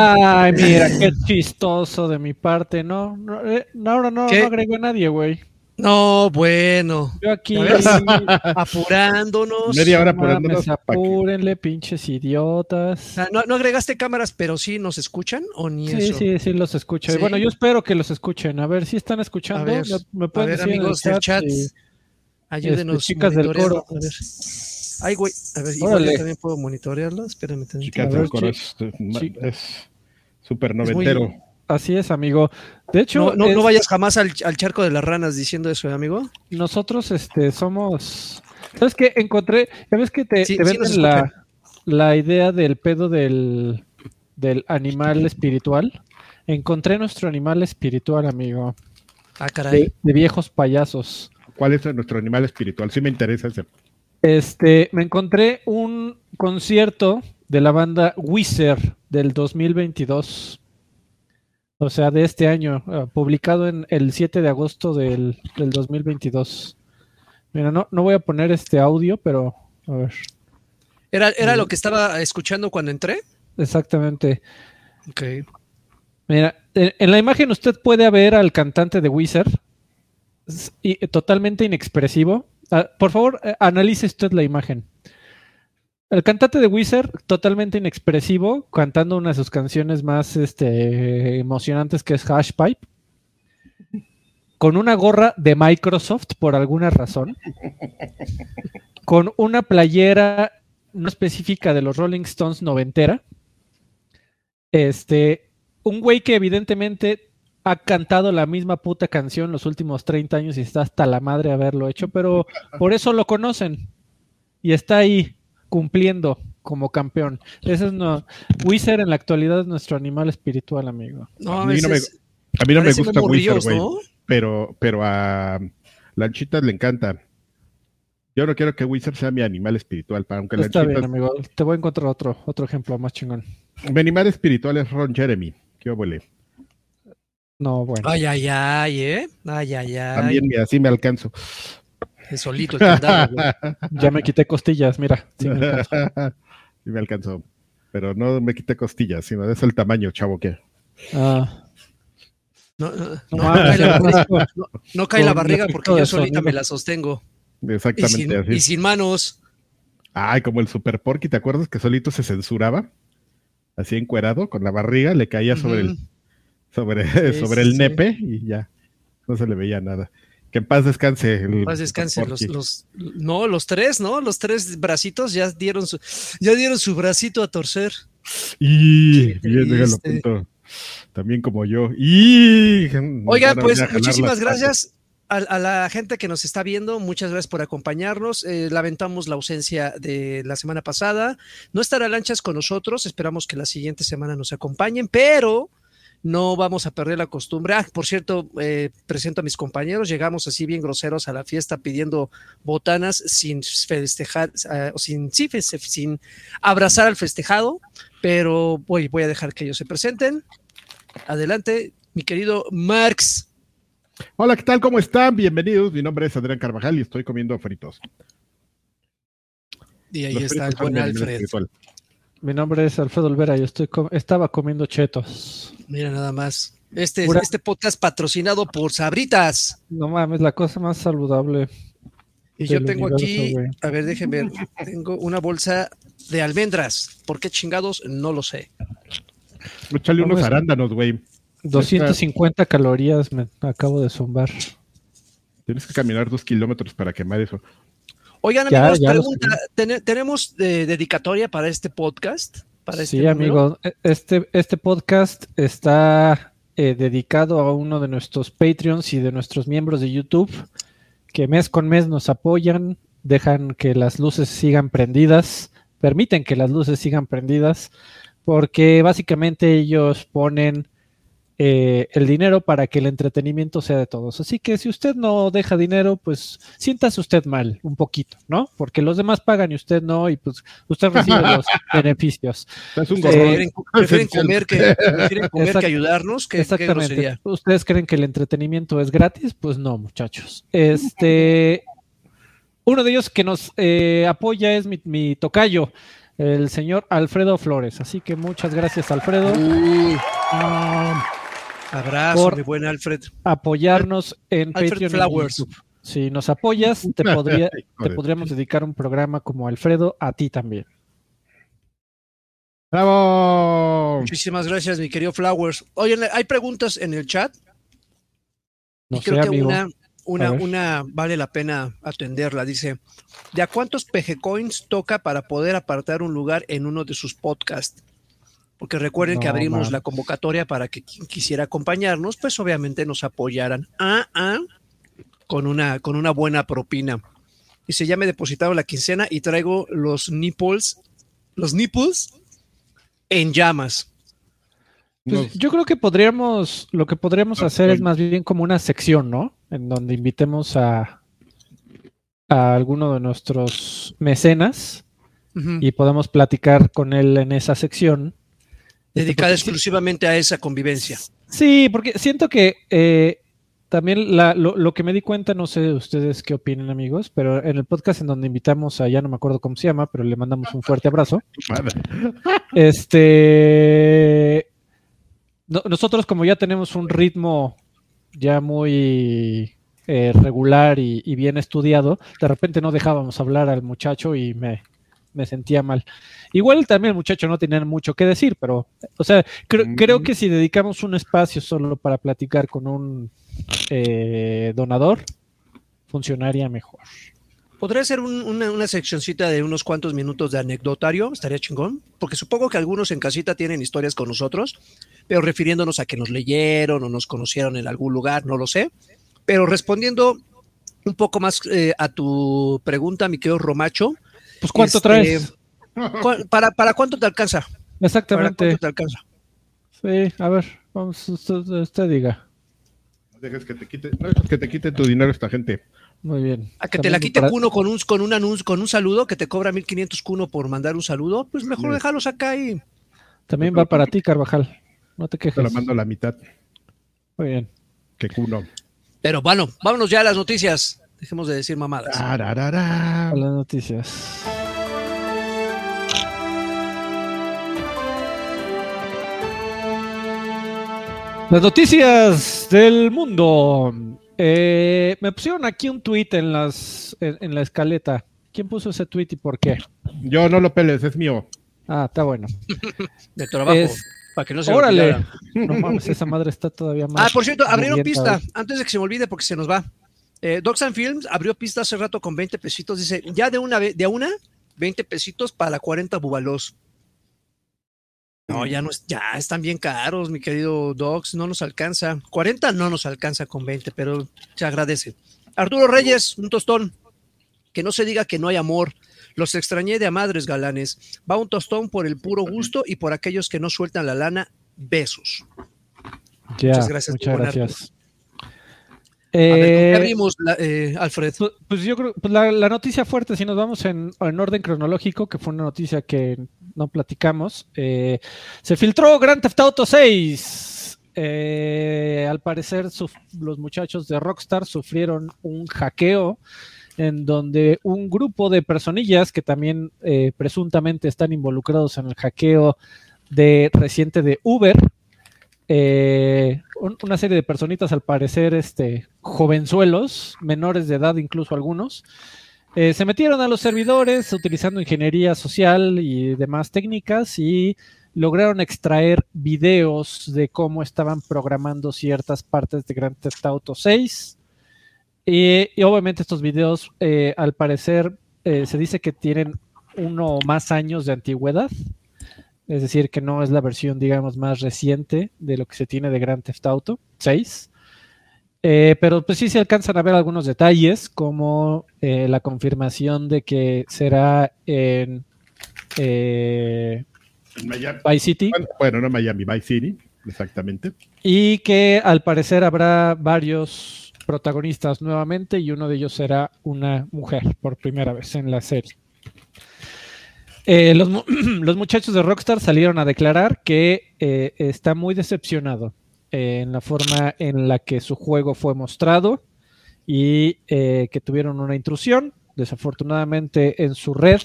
Ay, mira, qué chistoso de mi parte. No, no, eh, no, ahora no, ¿Qué? no agrego a nadie, güey. No, bueno. Yo aquí. A ver, apurándonos. Media hora No mames, apurándonos que- apúrenle, pinches O idiotas. sea, ¿no, no agregaste cámaras, pero sí nos escuchan o ni Sí, eso? sí, sí, los escucho. Y Sí. Bueno, yo espero que los escuchen. A ver si están escuchando. A ver, me, me A pueden ver, decir amigos del chat, y- ayúdenos. este, chicas del coro. A ver. Ay, güey. A ver, igual yo también puedo monitorearlo. Espérame tantito. Chicas A del ver, coro chi- es, súper muy- noventero. Así es, amigo. De hecho, No, no, no es- vayas jamás al, al charco de las ranas diciendo eso, ¿eh, amigo. nosotros este, somos. ¿Sabes qué? Encontré. Ya ves que te, Sí, te venden la, la idea del pedo del, del animal espiritual. Encontré nuestro animal espiritual, amigo. Ah, caray. De, de viejos payasos. ¿Cuál es nuestro animal espiritual? Sí me interesa ese. Este, me encontré un concierto de la banda Wizard del 2022. O sea, de este año, eh, publicado en el 7 de agosto del, del 2022. Mira, no, no voy a poner este audio, pero a ver, ¿Era, ¿Era lo que estaba escuchando cuando entré? exactamente. Ok. Mira, en, la imagen usted puede ver al cantante de Wizard, totalmente inexpresivo. Ah, por favor, eh, analice usted la imagen. El cantante de Wizard, totalmente inexpresivo, cantando una de sus canciones más este, emocionantes que es Hash Pipe, con una gorra de Microsoft por alguna razón, con una playera no específica de los Rolling Stones noventera, este, un güey que evidentemente ha cantado la misma puta canción los últimos 30 años y está hasta la madre haberlo hecho, pero por eso lo conocen y está ahí cumpliendo como campeón. Ese es no, Wizard en la actualidad es nuestro animal espiritual, amigo. No, A a mí no me- veces A mí no me parece gusta Wizard, güey. ¿no? Pero, pero a Lanchitas le encanta. Yo no quiero que Wizard sea mi animal espiritual, para aunque Está bien, Lanchitas. amigo. Te voy a encontrar otro, otro ejemplo más chingón. Mi animal espiritual es Ron Jeremy. Qué huele. No, bueno. Ay, ay, ay, ¿eh? Ay, ay, ay. También mira, así me alcanzo. Es solito el candado, güey. Ya me quité costillas, mira. sí me alcanza. Sí me alcanzó. Pero no me quité costillas, sino es el tamaño, chavo, que. Ah, No, no, no no, mames, cae la, Francisco. no cae la Con barriga porque yo solita me la sostengo. Y Exactamente sin, así. y sin manos. Ay, como el Super Porky, ¿te acuerdas que solito se censuraba? Así encuerado, con la barriga, le caía sobre el. Sobre, Sí, sobre sí, el nepe y ya. No se le veía nada. Que en paz descanse. El Paz descanse. Los, los, no, los tres, ¿no? Los tres bracitos ya dieron su, ya dieron su bracito a torcer. Y Qué bien, déjalo triste. punto. También como yo. Y Oigan, van a pues muchísimas gracias a, a la gente que nos está viendo. Muchas gracias por acompañarnos. Eh, lamentamos la ausencia de la semana pasada. No estará Lanchas con nosotros. Esperamos que la siguiente semana nos acompañen, pero no vamos a perder la costumbre. Ah, por cierto, eh, presento a mis compañeros. Llegamos así bien groseros a la fiesta pidiendo botanas sin festejar, eh, o sin, sí, sin abrazar al festejado, pero voy, voy a dejar que ellos se presenten. Adelante, mi querido Marx. Hola, ¿qué tal? ¿Cómo están? Bienvenidos. Mi nombre es Adrián Carvajal y estoy comiendo fritos. Y ahí Los está el buen Alfred. Mi nombre es Alfredo Olvera y estoy com- estaba comiendo chetos. Mira nada más. Este, Pura- este podcast patrocinado por Sabritas. No mames, la cosa más saludable. Y yo tengo universo, aquí, a ver, déjenme ver. Tengo una bolsa de almendras. ¿Por qué chingados? No lo sé. Échale unos arándanos, güey. 250 calorías me acabo de zumbar. Tienes que caminar dos kilómetros para quemar eso. Oigan, Ya, amigos, ya pregunta, ¿ten- ¿tenemos eh, dedicatoria para este podcast? Para este Sí, número? amigo, e- este, este podcast está eh, dedicado a uno de nuestros Patreons y de nuestros miembros de YouTube que mes con mes nos apoyan, dejan que las luces sigan prendidas, permiten que las luces sigan prendidas, porque básicamente ellos ponen eh, el dinero para que el entretenimiento sea de todos. Así que si usted no deja dinero, pues siéntase usted mal un poquito, ¿no? Porque los demás pagan y usted no, y pues usted recibe los beneficios. Es un Eh. Prefieren, comer que, prefieren comer que ayudarnos. ¿Qué, qué Exactamente. ¿Ustedes creen que el entretenimiento es gratis? Pues no, muchachos. Este, uno de ellos que nos eh, apoya es mi, mi tocayo, el señor Alfredo Flores. Así que muchas gracias, Alfredo. Abrazo, Por- mi buen Alfred. apoyarnos en Alfred Patreon y Flowers. YouTube. Si nos apoyas, te, podría, podríamos dedicar un programa como Alfredo a ti también. ¡Bravo! Muchísimas gracias, mi querido Flowers. Oye, hay preguntas en el chat No y creo sé, que amigo. una, una vale la pena atenderla. Dice, ¿de a cuántos PG Coins toca para poder apartar un lugar en uno de sus podcasts? Porque recuerden que abrimos man. la convocatoria para que quien quisiera acompañarnos, pues obviamente nos apoyaran ah, ah, con, una, con una buena propina. Dice, ya me he depositado la quincena y traigo los nipples, los nipples en llamas. Pues, yo creo que podríamos, lo que podríamos Ah, hacer es más bien como una sección, ¿no? En donde invitemos a, a alguno de nuestros mecenas y podamos platicar con él en esa sección. Dedicada exclusivamente a esa convivencia. Sí, porque siento que eh, también la- lo, lo que me di cuenta, no sé ustedes qué opinen amigos, pero en el podcast en donde invitamos a, ya no me acuerdo cómo se llama, pero le mandamos un fuerte abrazo. Este, no- nosotros como ya tenemos un ritmo ya muy eh, regular y, y bien estudiado, de repente no dejábamos hablar al muchacho y me, me sentía mal. Igual también el muchacho no tenía mucho que decir, pero, o sea, creo, Mm. creo que si dedicamos un espacio solo para platicar con un eh, donador, funcionaría mejor. Podría ser un- una, una seccioncita de unos cuantos minutos de anecdotario, estaría chingón, porque supongo que algunos en casita tienen historias con nosotros, pero refiriéndonos a que nos leyeron o nos conocieron en algún lugar, no lo sé. Pero respondiendo un poco más eh, a tu pregunta, mi querido Romacho, Pues ¿cuánto Este, traes? ¿cu- ¿para, ¿para cuánto te alcanza? ¿Para Exactamente. cuánto te alcanza? Sí, a ver, vamos, usted, usted diga. No dejes que te quite, no dejes que te quite tu dinero esta gente. Muy bien. A que te la quite para- Cuno con un, con un anuncio, con un saludo, que te cobra 1500 Cuno por mandar un saludo, pues mejor Sí. déjalos acá y También va para ti, Carvajal. No te Te la quejes. mando a la mitad. Muy bien. Que cuno. Pero bueno, vámonos ya a las noticias. Dejemos de decir mamadas. Tararara. A las noticias. Las noticias del mundo. Eh, me pusieron aquí un tweet en las en, en la escaleta. ¿Quién puso ese tweet y por qué? Yo no lo peles, es mío. Ah, está bueno. De trabajo. Es- para que no se Órale. No mames, esa madre está todavía más. Ah, por cierto, abrieron pista. Antes de que se me olvide, porque se nos va. Eh, Docs and Films abrió pista hace rato con 20 pesitos. Dice, ya de una vez, de a una, 20 pesitos para 40 bubalos. No, ya no ya están bien caros, mi querido Docs, no nos alcanza. 40 no nos alcanza con 20, pero se agradece. Arturo Reyes, un tostón. Que no se diga que no hay amor. Los extrañé de a madres galanes. Va un tostón por el puro gusto y por aquellos que no sueltan la lana. Besos. Muchas gracias, Muchas gracias. A ver, ¿con qué Eh, la- eh, Alfred? Pues, pues yo creo, pues la, la noticia fuerte, si nos vamos en, en orden cronológico, que fue una noticia que no platicamos, eh, se filtró Grand Theft Auto 6. Eh, al parecer, los muchachos de Rockstar sufrieron un hackeo en donde un grupo de personillas que también presuntamente están involucrados en el hackeo de reciente de Uber, eh, un- una serie de personitas al parecer este, jovenzuelos, menores de edad incluso algunos, eh, se metieron a los servidores utilizando ingeniería social y demás técnicas y lograron extraer videos de cómo estaban programando ciertas partes de Grand Theft Auto 6. Y, obviamente estos videos, eh, al parecer, se dice que tienen uno o más años de antigüedad. Es decir, que no es la versión, digamos, más reciente de lo que se tiene de Grand Theft Auto 6. Eh, pero pues sí se alcanzan a ver algunos detalles, como eh, la confirmación de que será en eh, En Miami. Vice City Bueno, Bueno, no Miami, Vice City, exactamente. y que al parecer habrá varios protagonistas nuevamente y uno de ellos será una mujer por primera vez en la serie. Eh, los, mu- los muchachos de Rockstar salieron a declarar que eh, está muy decepcionado eh, en la forma en la que su juego fue mostrado y que tuvieron una intrusión. desafortunadamente, en su red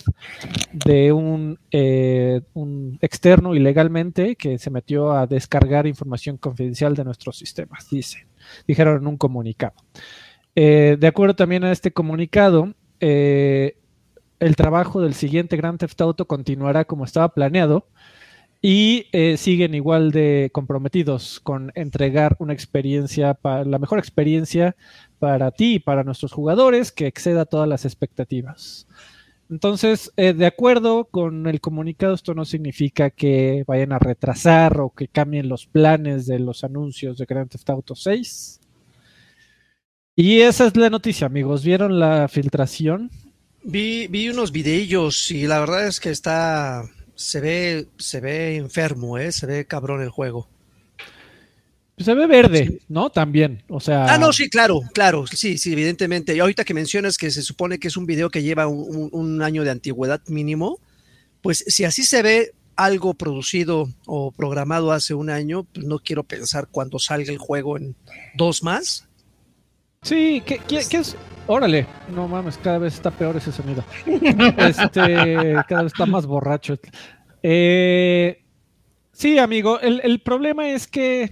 de un, un externo ilegalmente que se metió a descargar información confidencial de nuestros sistemas, dice, dijeron en un comunicado. De acuerdo también a este comunicado, el trabajo del siguiente Grand Theft Auto continuará como estaba planeado y eh, siguen igual de comprometidos con entregar una experiencia, la mejor experiencia para ti y para nuestros jugadores que exceda todas las expectativas. Entonces, eh, de acuerdo con el comunicado, esto no significa que vayan a retrasar o que cambien los planes de los anuncios de Grand Theft Auto 6. Y esa es la noticia, amigos. ¿Vieron la filtración? Vi, vi unos videillos y la verdad es que está. Se ve, se ve enfermo, ¿eh? Se ve cabrón el juego. Pues se ve verde, ¿no? También, o sea... Ah, no, sí, claro, claro, sí, sí, evidentemente. Y ahorita que mencionas que se supone que es un video que lleva un, un año de antigüedad mínimo, pues si así se ve algo producido o programado hace un año, pues no quiero pensar cuando salga el juego en dos más. Sí, ¿qué, qué, qué es? Órale, no mames, cada vez está peor ese sonido. Este, cada vez está más borracho. Eh, sí, amigo, el, el problema es que,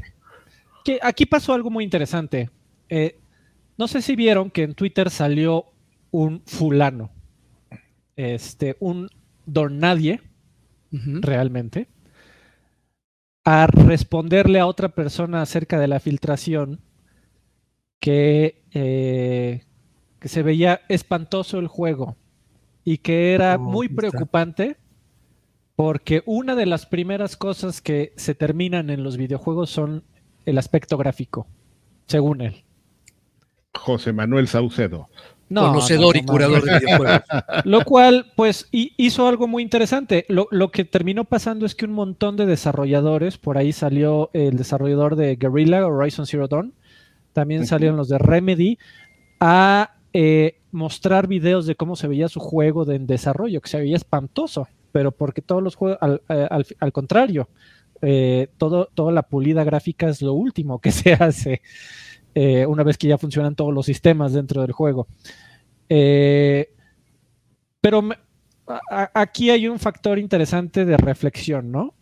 que, aquí pasó algo muy interesante. Eh, no sé si vieron que en Twitter salió un fulano, este, un don nadie, uh -huh. realmente, a responderle a otra persona acerca de la filtración que, eh, que se veía espantoso el juego y que era oh, muy preocupante porque una de las primeras cosas que se terminan en los videojuegos son el aspecto gráfico, según él. José Manuel Saucedo. No, Conocedor no, no, y curador de videojuegos. Lo cual, pues, hizo algo muy interesante. Lo, lo, que terminó pasando es que un montón de desarrolladores, por ahí salió el desarrollador de Guerrilla, Horizon Zero Dawn, también salieron los de Remedy, a eh, mostrar videos de cómo se veía su juego de, en desarrollo, que se veía espantoso, pero porque todos los juegos, al, al, al contrario, eh, todo, toda la pulida gráfica es lo último que se hace eh, una vez que ya funcionan todos los sistemas dentro del juego. Eh, pero me, a, aquí hay un factor interesante de reflexión, ¿no?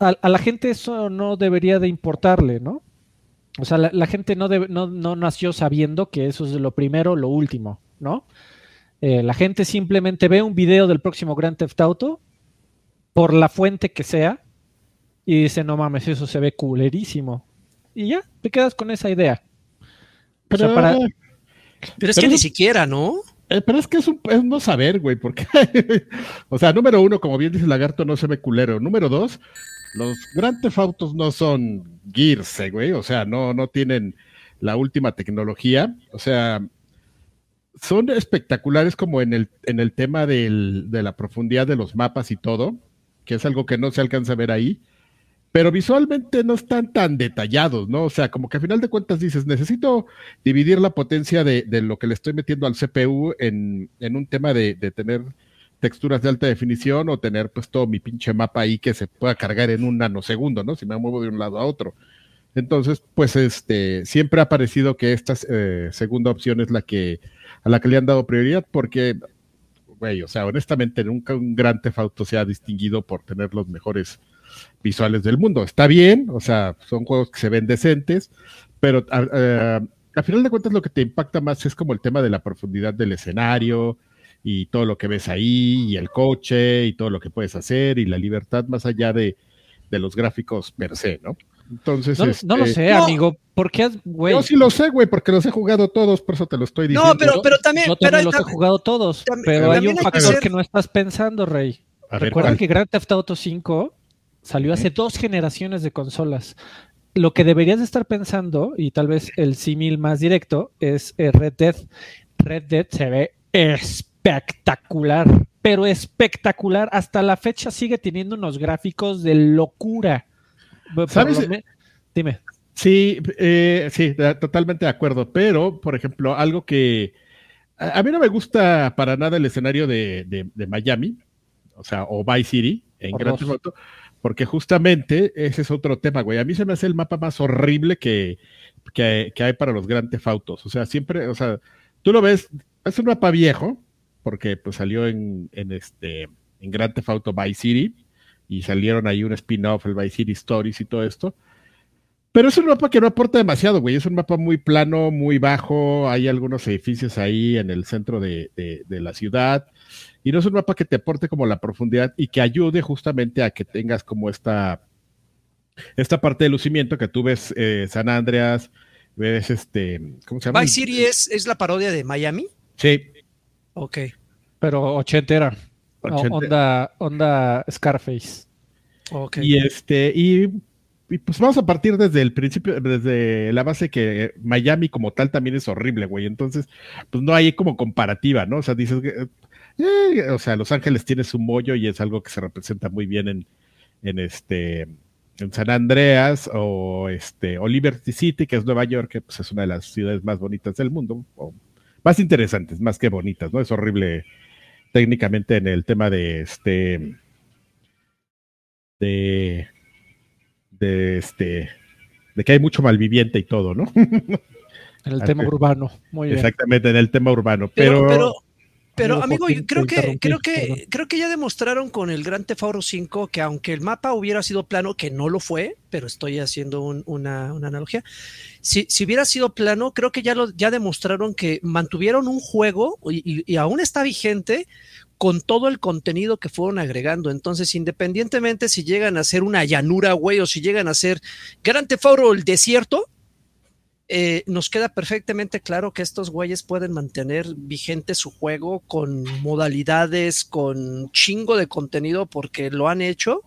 A, a, la gente eso no debería de importarle, ¿no? O sea, la, la gente no, debe, no, no, nació sabiendo que eso es lo primero, lo último, ¿no? Eh, la gente simplemente ve un video del próximo Grand Theft Auto por la fuente que sea y dice, no mames, eso se ve culerísimo. Y ya, te quedas con esa idea. Pero, o sea, para... pero es que ni siquiera, ¿no? Eh, pero es que es, un, es no saber, güey, porque, o sea, número uno, como bien dice Lagarto, no se ve culero. Número dos, los Grand Theft Autos no son Gears, eh, güey, o sea, no, no tienen la última tecnología, o sea, son espectaculares como en el, en el tema de la profundidad de los mapas y todo, que es algo que no se alcanza a ver ahí, pero visualmente no están tan detallados, ¿no? O sea, como que a final de cuentas dices, necesito dividir la potencia de, de lo que le estoy metiendo al CPU en, en un tema de, de, tener texturas de alta definición o tener pues todo mi pinche mapa ahí que se pueda cargar en un nanosegundo, ¿no? Si me muevo de un lado a otro. Entonces, pues este, siempre ha parecido que esta eh, segunda opción es la que, a la que le han dado prioridad porque, güey, o sea, honestamente nunca un gran Auto se ha distinguido por tener los mejores visuales del mundo. Está bien, o sea, son juegos que se ven decentes, pero uh, a final de cuentas lo que te impacta más es como el tema de la profundidad del escenario y todo lo que ves ahí, y el coche, y todo lo que puedes hacer, y la libertad más allá de, de los gráficos per se, ¿no? Entonces, no, este, no lo sé, no. amigo. ¿Por qué, güey? Yo sí lo sé, güey, porque los he jugado todos, por eso te lo estoy diciendo. No, pero, pero también. Yo pero también los he jugado todos, también, pero hay un factor que, no estás pensando, Rey. A Recuerda ver, que Grand Theft Auto 5 salió hace dos generaciones de consolas. Lo que deberías de estar pensando, y tal vez el símil más directo, es Red Dead. Red Dead se ve espectacular, pero espectacular. Hasta la fecha sigue teniendo unos gráficos de locura. ¿Sabes? Me... Dime. Sí, eh, sí, totalmente de acuerdo. Pero, por ejemplo, algo que a, a mí no me gusta para nada el escenario de, de, de Miami, o sea, o Vice City en Grand Theft Auto, porque justamente ese es otro tema, güey. A mí se me hace el mapa más horrible que, que, que hay para los Grand Theft Autos. O sea, siempre, o sea, tú lo ves es un mapa viejo, porque pues salió en, en este en Grand Theft Auto Vice City y salieron ahí un spin-off, el Vice City Stories y todo esto. Pero es un mapa que no aporta demasiado, güey. Es un mapa muy plano, muy bajo. Hay algunos edificios ahí en el centro de, la ciudad. Y no es un mapa que te aporte como la profundidad y que ayude justamente a que tengas como esta, esta parte de lucimiento que tú ves eh, San Andreas, ves este, ¿cómo se llama? Vice City es, es la parodia de Miami. Sí. Ok. Pero ochentera. onda, onda Scarface. Ok. Y este, y y pues vamos a partir desde el principio, desde la base que Miami como tal también es horrible, güey. Entonces, pues no hay como comparativa, ¿no? O sea, dices, eh, o sea, Los Ángeles tiene su mollo y es algo que se representa muy bien en, en este, en San Andreas o este, o Liberty City, que es Nueva York, que pues, es una de las ciudades más bonitas del mundo, o más interesantes, más que bonitas, ¿no? Es horrible técnicamente en el tema de este, de de este de que hay mucho malviviente y todo, ¿no? En el tema urbano, muy bien. Exactamente, en el tema urbano, pero... pero, pero, amigo, creo que, creo que, creo que ya demostraron con el Gran Tefauro 5 que aunque el mapa hubiera sido plano, que no lo fue, pero estoy haciendo una, analogía. Si, si, hubiera sido plano, creo que ya lo, ya demostraron que mantuvieron un juego y, y aún está vigente con todo el contenido que fueron agregando. Entonces, independientemente si llegan a ser una llanura, güey, o si llegan a ser Gran Tefauro el desierto, eh, nos queda perfectamente claro que estos güeyes pueden mantener vigente su juego con modalidades, con chingo de contenido, porque lo han hecho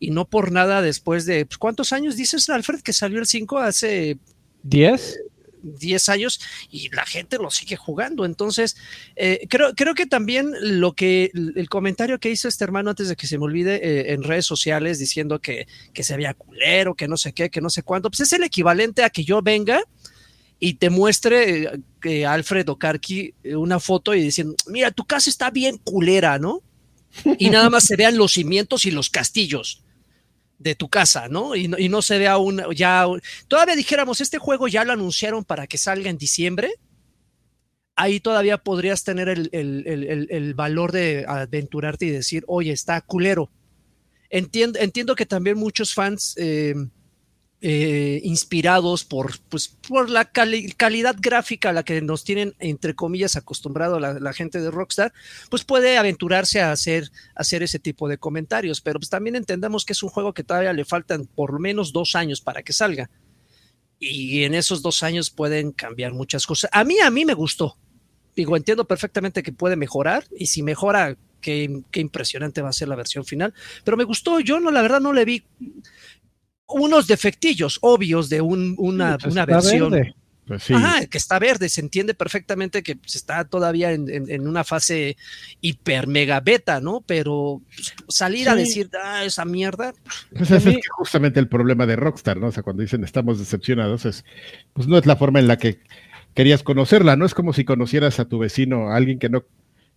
y no por nada después de. Pues, ¿Cuántos años dices, Alfred, que salió el 5 hace. ¿10? 10 años y la gente lo sigue jugando. Entonces, eh, creo, creo que también lo que el comentario que hizo este hermano antes de que se me olvide eh, en redes sociales diciendo que, que se había culero, que no sé qué, que no sé cuánto, pues es el equivalente a que yo venga y te muestre eh, que Alfred Okarki una foto y diciendo, mira, tu casa está bien culera, ¿no? Y nada más se vean los cimientos y los castillos de tu casa, ¿no? Y, no se vea un, ya, todavía dijéramos, este juego ya lo anunciaron para que salga en diciembre, ahí todavía podrías tener el, valor de aventurarte y decir, oye, está culero. Entiendo, entiendo que también muchos fans eh, eh, inspirados por, pues, por la calidad gráfica a la que nos tienen, entre comillas, acostumbrado la, gente de Rockstar, pues puede aventurarse a hacer, hacer ese tipo de comentarios. Pero pues también entendamos que es un juego que todavía le faltan por lo menos dos años para que salga. Y en esos dos años pueden cambiar muchas cosas. A mí, a mí me gustó. Digo, entiendo perfectamente que puede mejorar y si mejora, qué, qué impresionante va a ser la versión final. Pero me gustó, yo no, la verdad no le vi unos defectillos obvios de una, pues una versión. Pues Ajá, que está verde, se entiende perfectamente que pues, está todavía en, una fase hiper mega beta, ¿no? Pero pues, salir a decir, ah, esa mierda. Pues ese es justamente el problema de Rockstar, ¿no? O sea, cuando dicen estamos decepcionados, es, pues no es la forma en la que querías conocerla, ¿no? Es como si conocieras a tu vecino, a alguien que no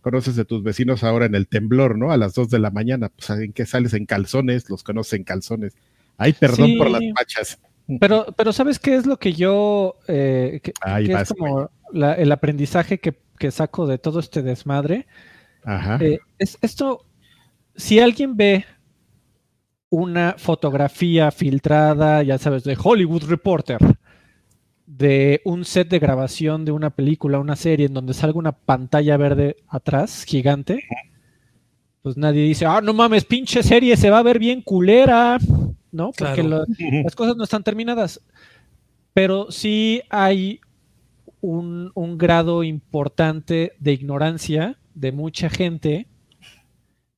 conoces de tus vecinos ahora en el temblor, ¿no? A las dos de la mañana, pues en que sales en calzones, los conoces en calzones. Ay, perdón por las machas. Pero, pero ¿sabes qué es lo que yo, eh, que, es como el aprendizaje que, saco de todo este desmadre? Ajá. Eh, es esto, si alguien ve una fotografía filtrada, ya sabes, de Hollywood Reporter, de un set de grabación de una película, una serie, en donde salga una pantalla verde atrás, gigante, pues nadie dice, ah, no mames, pinche serie, se va a ver bien culera. ¿No? Porque las cosas no están terminadas. Pero sí hay un, grado importante de ignorancia de mucha gente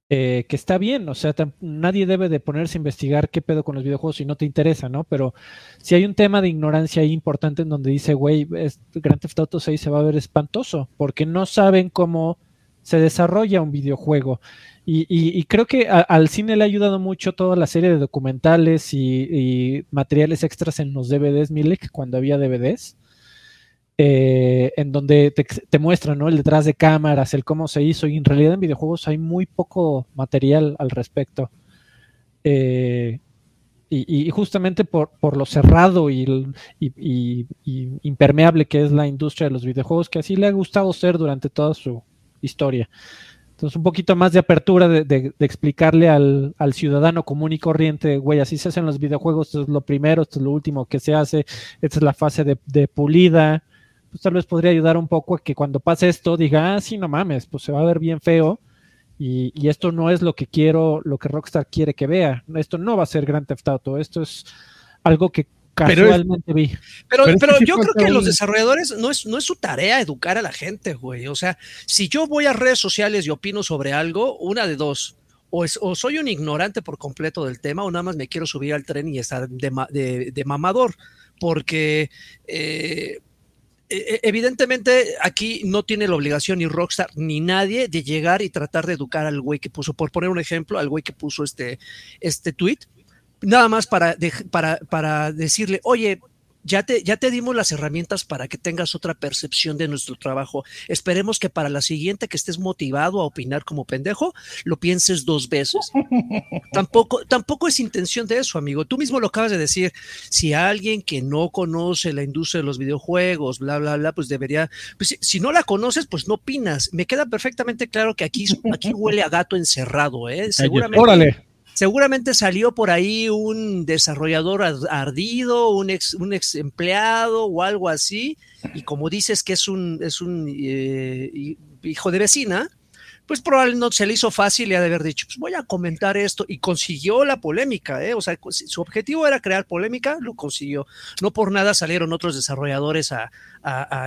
eh, que está bien, o sea, nadie debe de ponerse a investigar qué pedo con los videojuegos si no te interesa, ¿no? Pero si hay un tema de ignorancia ahí importante en donde dice, güey, Grand Theft Auto 6 se va a ver espantoso, porque no saben cómo se desarrolla un videojuego. Y, creo que al cine le ha ayudado mucho toda la serie de documentales y, materiales extras en los DVDs, Milek, cuando había DVDs, eh, en donde te, muestran ¿no? el detrás de cámaras, el cómo se hizo, y en realidad en videojuegos hay muy poco material al respecto. Eh, Y, justamente por, por, lo cerrado y, y, impermeable que es la industria de los videojuegos, que así le ha gustado ser durante toda su historia. Entonces, un poquito más de apertura de, explicarle al, ciudadano común y corriente, güey, así se hacen los videojuegos, esto es lo primero, esto es lo último que se hace, esta es la fase de, pulida. Pues tal vez podría ayudar un poco a que cuando pase esto diga, ah, sí, no mames, pues se va a ver bien feo. Y, y, esto no es lo que quiero, lo que Rockstar quiere que vea. Esto no va a ser Grand Theft Auto, esto es algo que casualmente vi. Pero, pero, yo creo que los desarrolladores no es, no es su tarea educar a la gente, güey. O sea, si yo voy a redes sociales y opino sobre algo, una de dos. O, es, o soy un ignorante por completo del tema, o nada más me quiero subir al tren y estar de, de, mamador. Porque eh, e, e, evidentemente aquí no tiene la obligación ni Rockstar ni nadie de llegar y tratar de educar al güey que puso, por poner un ejemplo, al güey que puso este, este tweet nada más para, para, para decirle, oye, ya te, ya te dimos las herramientas para que tengas otra percepción de nuestro trabajo. Esperemos que para la siguiente que estés motivado a opinar como pendejo, lo pienses dos veces. tampoco, tampoco es intención de eso, amigo. Tú mismo lo acabas de decir. Si alguien que no conoce la industria de los videojuegos, bla, bla, bla, pues debería, pues si, no la conoces, pues no opinas. Me queda perfectamente claro que aquí, aquí huele a gato encerrado, ¿eh? Seguramente. Órale seguramente salió por ahí un desarrollador ardido, un ex, un ex empleado o algo así, y como dices que es un, es un eh, hijo de vecina, pues probablemente no se le hizo fácil y ha de haber dicho, pues voy a comentar esto, y consiguió la polémica, ¿eh? o sea, su objetivo era crear polémica, lo consiguió. No por nada salieron otros desarrolladores a,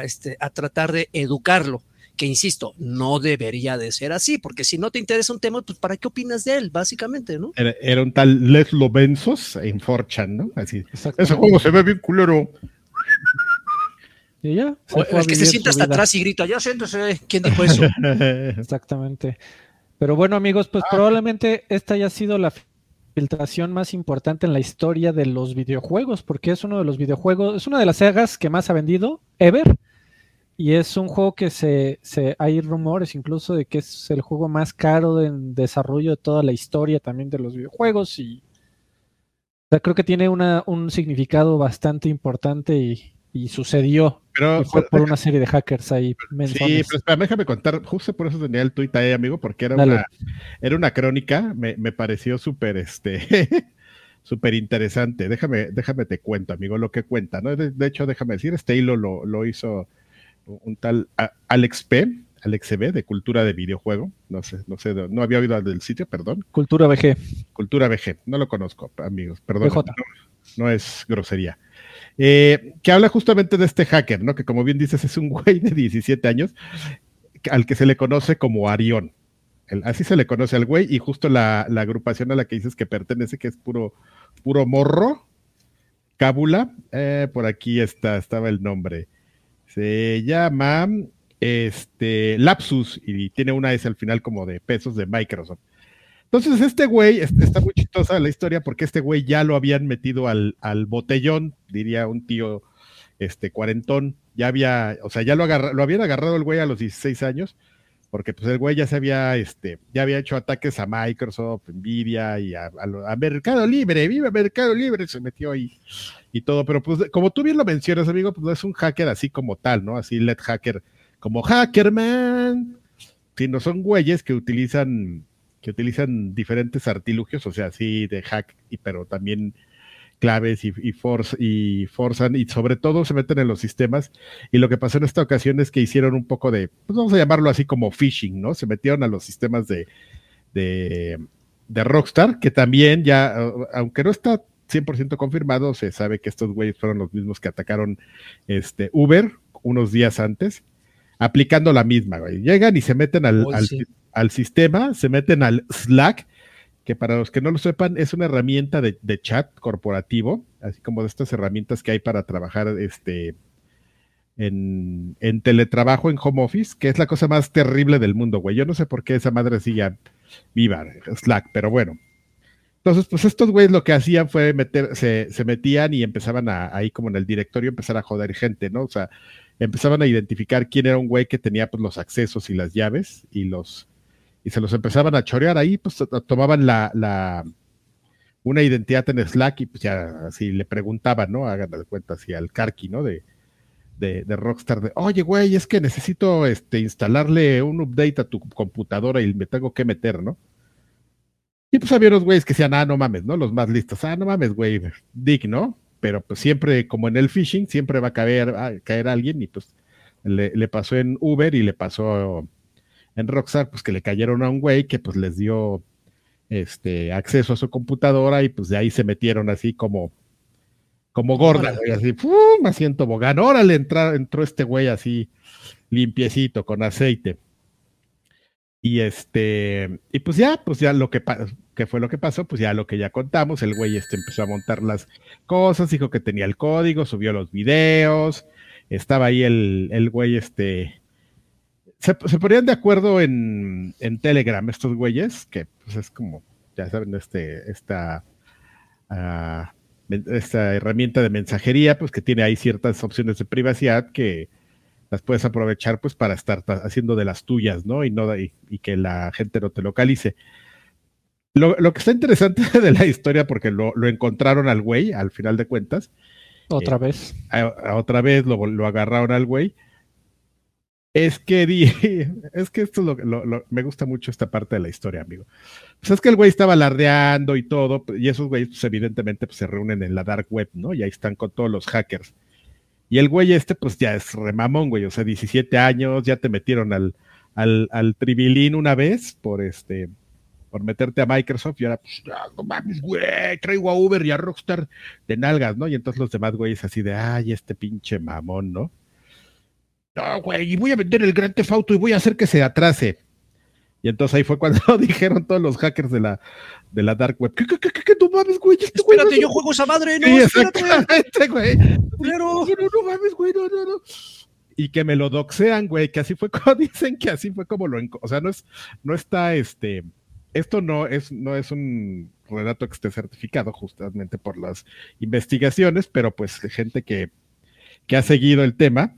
este, a tratar de educarlo que insisto, no debería de ser así, porque si no te interesa un tema, pues ¿para qué opinas de él, básicamente, no? Era, un tal Leslo Benzos en Forchan, ¿no? Así, ese juego se ve bien culero. Y ya. es que se sienta hasta atrás y grita, ya siéntese, ¿quién dijo eso? Exactamente. Pero bueno, amigos, pues ah. probablemente esta haya sido la filtración más importante en la historia de los videojuegos, porque es uno de los videojuegos, es una de las sagas que más ha vendido ever y es un juego que se, se, hay rumores incluso de que es el juego más caro en desarrollo de toda la historia también de los videojuegos y creo que tiene una, un significado bastante importante y, sucedió. Pero, fue por una serie de hackers ahí. Sí, pero déjame contar, justo por eso tenía el tuit ahí, amigo, porque era, una, era una crónica, me, me pareció súper este súper interesante. Déjame, déjame te cuento, amigo, lo que cuenta, ¿no? De, hecho, déjame decir, este hilo lo, lo hizo un tal Alex P. Alex B de Cultura de Videojuego. No sé, no sé, no había oído del sitio, perdón. Cultura VG. Cultura VG. No lo conozco, amigos, perdón. No, es grosería. Eh, que habla justamente de este hacker, ¿no? Que como bien dices, es un güey de 17 años al que se le conoce como Arión. así se le conoce al güey, y justo la, agrupación a la que dices que pertenece, que es puro, puro morro, cábula, eh, por aquí está, estaba el nombre. Se llama este, Lapsus y tiene una S al final como de pesos de Microsoft. Entonces, este güey está muy chistosa la historia porque este güey ya lo habían metido al, al botellón, diría un tío este cuarentón. Ya había, o sea, ya lo, lo habían agarrado el güey a los 16 años, porque pues el güey ya se había, este, ya había hecho ataques a Microsoft, Nvidia y a, Mercado Libre, viva Mercado Libre, se metió ahí y todo, pero pues como tú bien lo mencionas, amigo, pues no es un hacker así como tal, ¿no? Así let hacker, como hackerman, sino son güeyes que utilizan, que utilizan diferentes artilugios, o sea, así de hack, pero también claves y, y, y forzan y sobre todo se meten en los sistemas. Y lo que pasó en esta ocasión es que hicieron un poco de, pues vamos a llamarlo así como phishing, ¿no? Se metieron a los sistemas de, de, de Rockstar, que también ya, aunque no está 100% confirmado, se sabe que estos güeyes fueron los mismos que atacaron este, Uber unos días antes, aplicando la misma, güey. Llegan y se meten al, al, sistema, se meten al Slack, que para los que no lo sepan es una herramienta de, chat corporativo, así como de estas herramientas que hay para trabajar este, en, teletrabajo, en home office, que es la cosa más terrible del mundo, güey. Yo no sé por qué esa madre sigue viva, Slack, pero bueno. Entonces, pues estos güeyes lo que hacían fue meter, se, se metían y empezaban a, ahí como en el directorio, empezar a joder gente, ¿no? O sea, empezaban a identificar quién era un güey que tenía pues los accesos y las llaves y los, y se los empezaban a chorear ahí, pues tomaban la, una identidad en Slack y pues ya así le preguntaban, ¿no? Hagan de cuenta así al Karki, ¿no? De, de, de, Rockstar, de, oye, güey, es que necesito este, instalarle un update a tu computadora y me tengo que meter, ¿no? Y pues había unos güeyes que decían, ah, no mames, ¿no? Los más listos, ah, no mames, güey, Dick, ¿no? Pero pues siempre, como en el phishing, siempre va a caer, a caer alguien y pues le, le, pasó en Uber y le pasó en Rockstar, pues que le cayeron a un güey que pues les dio este acceso a su computadora y pues de ahí se metieron así como como gorda, güey, así, ¡pum! asiento bogán, órale, entra, entró este güey así limpiecito, con aceite. Y este, y pues ya, pues ya lo que, que fue lo que pasó, pues ya lo que ya contamos, el güey este empezó a montar las cosas, dijo que tenía el código, subió los videos, estaba ahí el, el güey este, se, se, ponían de acuerdo en, en, Telegram estos güeyes, que pues es como, ya saben, este, esta, uh, esta herramienta de mensajería, pues que tiene ahí ciertas opciones de privacidad que las puedes aprovechar pues para estar haciendo de las tuyas, ¿no? Y, no, y, y que la gente no te localice. Lo, lo, que está interesante de la historia, porque lo, lo, encontraron al güey, al final de cuentas. Otra eh, vez. A, a otra vez lo, lo, agarraron al güey. Es que, es que esto lo, lo, me gusta mucho esta parte de la historia, amigo. Pues es que el güey estaba alardeando y todo, y esos güeyes, pues evidentemente, pues, se reúnen en la dark web, ¿no? Y ahí están con todos los hackers. Y el güey este, pues ya es remamón, güey, o sea, 17 años, ya te metieron al, al, al tribilín una vez por este, por meterte a Microsoft y ahora, pues, no mames, güey, traigo a Uber y a Rockstar de nalgas, ¿no? Y entonces los demás güeyes así de, ay, este pinche mamón, ¿no? No, güey, y voy a vender el Gran Theft Auto y voy a hacer que se atrase. Y entonces ahí fue cuando dijeron todos los hackers de la, de la Dark Web. ¿Qué, qué, qué, qué no mames, güey? Este espérate, güey, yo juego esa madre, no, sí, espérate. exactamente, güey. Pero... No, no mames, güey, no, no, no. Y que me lo doxean, güey, que así fue como dicen que así fue como lo... O sea, no es, no está, este... Esto no es, no es un relato que esté certificado justamente por las investigaciones, pero pues gente que, que ha seguido el tema,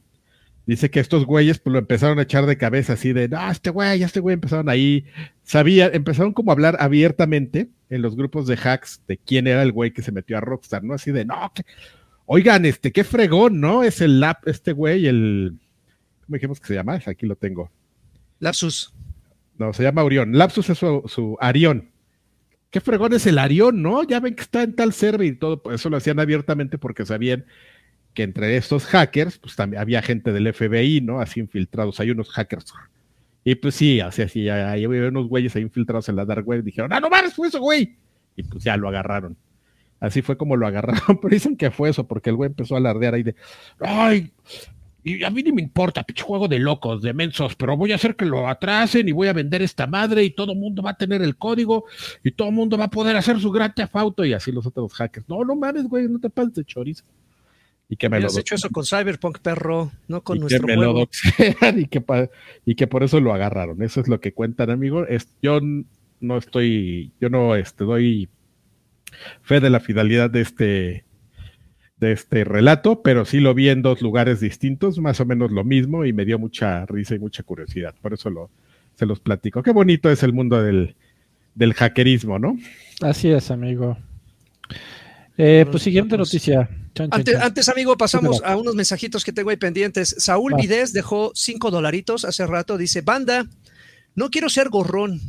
Dice que estos güeyes pues, lo empezaron a echar de cabeza así de, no, este güey, este güey empezaron ahí, sabía, empezaron como a hablar abiertamente en los grupos de hacks de quién era el güey que se metió a Rockstar, ¿no? Así de, no, que, oigan, este, qué fregón, ¿no? Es el lap, este güey, el, ¿cómo dijimos que se llama? Aquí lo tengo. Lapsus. No, se llama Orión. Lapsus es su, su Arión. Qué fregón es el Arión, ¿no? Ya ven que está en tal server y todo, eso lo hacían abiertamente porque sabían que entre estos hackers, pues también había gente del FBI, ¿no? Así infiltrados, hay unos hackers. Y pues sí, así, así, había unos güeyes ahí infiltrados en la dark web, dijeron, ah, no mames, fue eso, güey. Y pues ya lo agarraron. Así fue como lo agarraron, pero dicen que fue eso, porque el güey empezó a alardear ahí de, ay, y a mí ni me importa, pinche juego de locos, de mensos, pero voy a hacer que lo atrasen y voy a vender esta madre y todo el mundo va a tener el código y todo el mundo va a poder hacer su gran auto y así los otros hackers. No, no mames, güey, no te pases de chorizo y que me lo hecho eso con Cyberpunk, perro, no con y nuestro que me lo doxean y que, y que por eso lo agarraron. Eso es lo que cuentan, amigo. Es, yo no estoy, yo no este, doy fe de la fidelidad de este, de este relato, pero sí lo vi en dos lugares distintos, más o menos lo mismo, y me dio mucha risa y mucha curiosidad. Por eso lo, se los platico. Qué bonito es el mundo del, del hackerismo, ¿no? Así es, amigo. Eh, pues siguiente noticia. Chan, Antes, chan. antes, amigo, pasamos a unos mensajitos que tengo ahí pendientes. Saúl Va. Vidés dejó cinco dolaritos hace rato. Dice, banda, no quiero ser gorrón.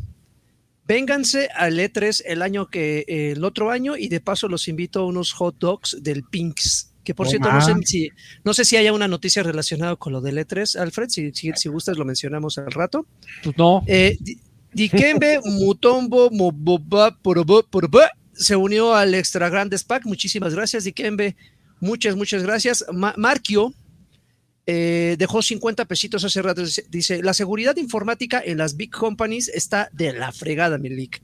Vénganse al E3 el año que eh, el otro año y de paso los invito a unos hot dogs del Pinks. Que por No cierto, no sé, más. si, no sé si haya una noticia relacionada con lo del E3, Alfred. Si, si, si gustas, lo mencionamos al rato. Pues no. Eh, Di- Dikembe Mutombo Moboba Porobo se unió al Extra Grandes Pack. Muchísimas gracias, Dikembe. Muchas, muchas gracias. Ma- Marquio eh, dejó 50 pesitos hace rato. Dice- La seguridad informática en las big companies está de la fregada, Milik.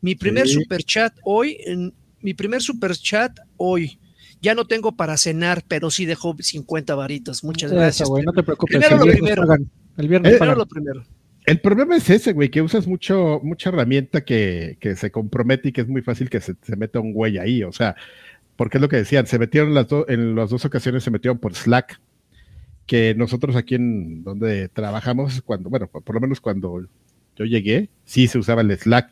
Mi primer Sí. super chat hoy, en- mi primer super chat hoy. Ya no tengo para cenar, pero sí dejó 50 varitos. Muchas Eso, gracias. güey, no te preocupes. Primero el lo viernes primero. pagan. El viernes Primero pagan. lo primero. El problema es ese, güey, que usas mucho, mucha herramienta que, que se compromete y que es muy fácil que se, se meta un güey ahí. O sea, porque es lo que decían, se metieron las do- en las dos ocasiones, se metieron por Slack, que nosotros aquí en donde trabajamos, cuando, bueno, por lo menos cuando yo llegué, sí se usaba el Slack,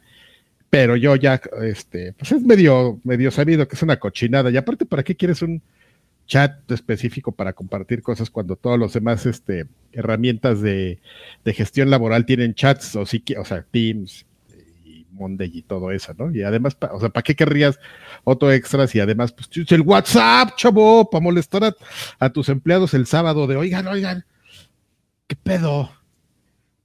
pero yo ya, este, pues es medio, medio sabido que es una cochinada. Y aparte, ¿para qué quieres un chat específico para compartir cosas cuando todos los demás este, herramientas de, gestión laboral tienen chats o, si, o sea, Teams Monday y todo eso, ¿no? Y además, o sea, ¿para qué querrías otro extras? Y además, pues el WhatsApp, chavo, para molestar a, a tus empleados el sábado de, oigan, oigan, ¿qué pedo?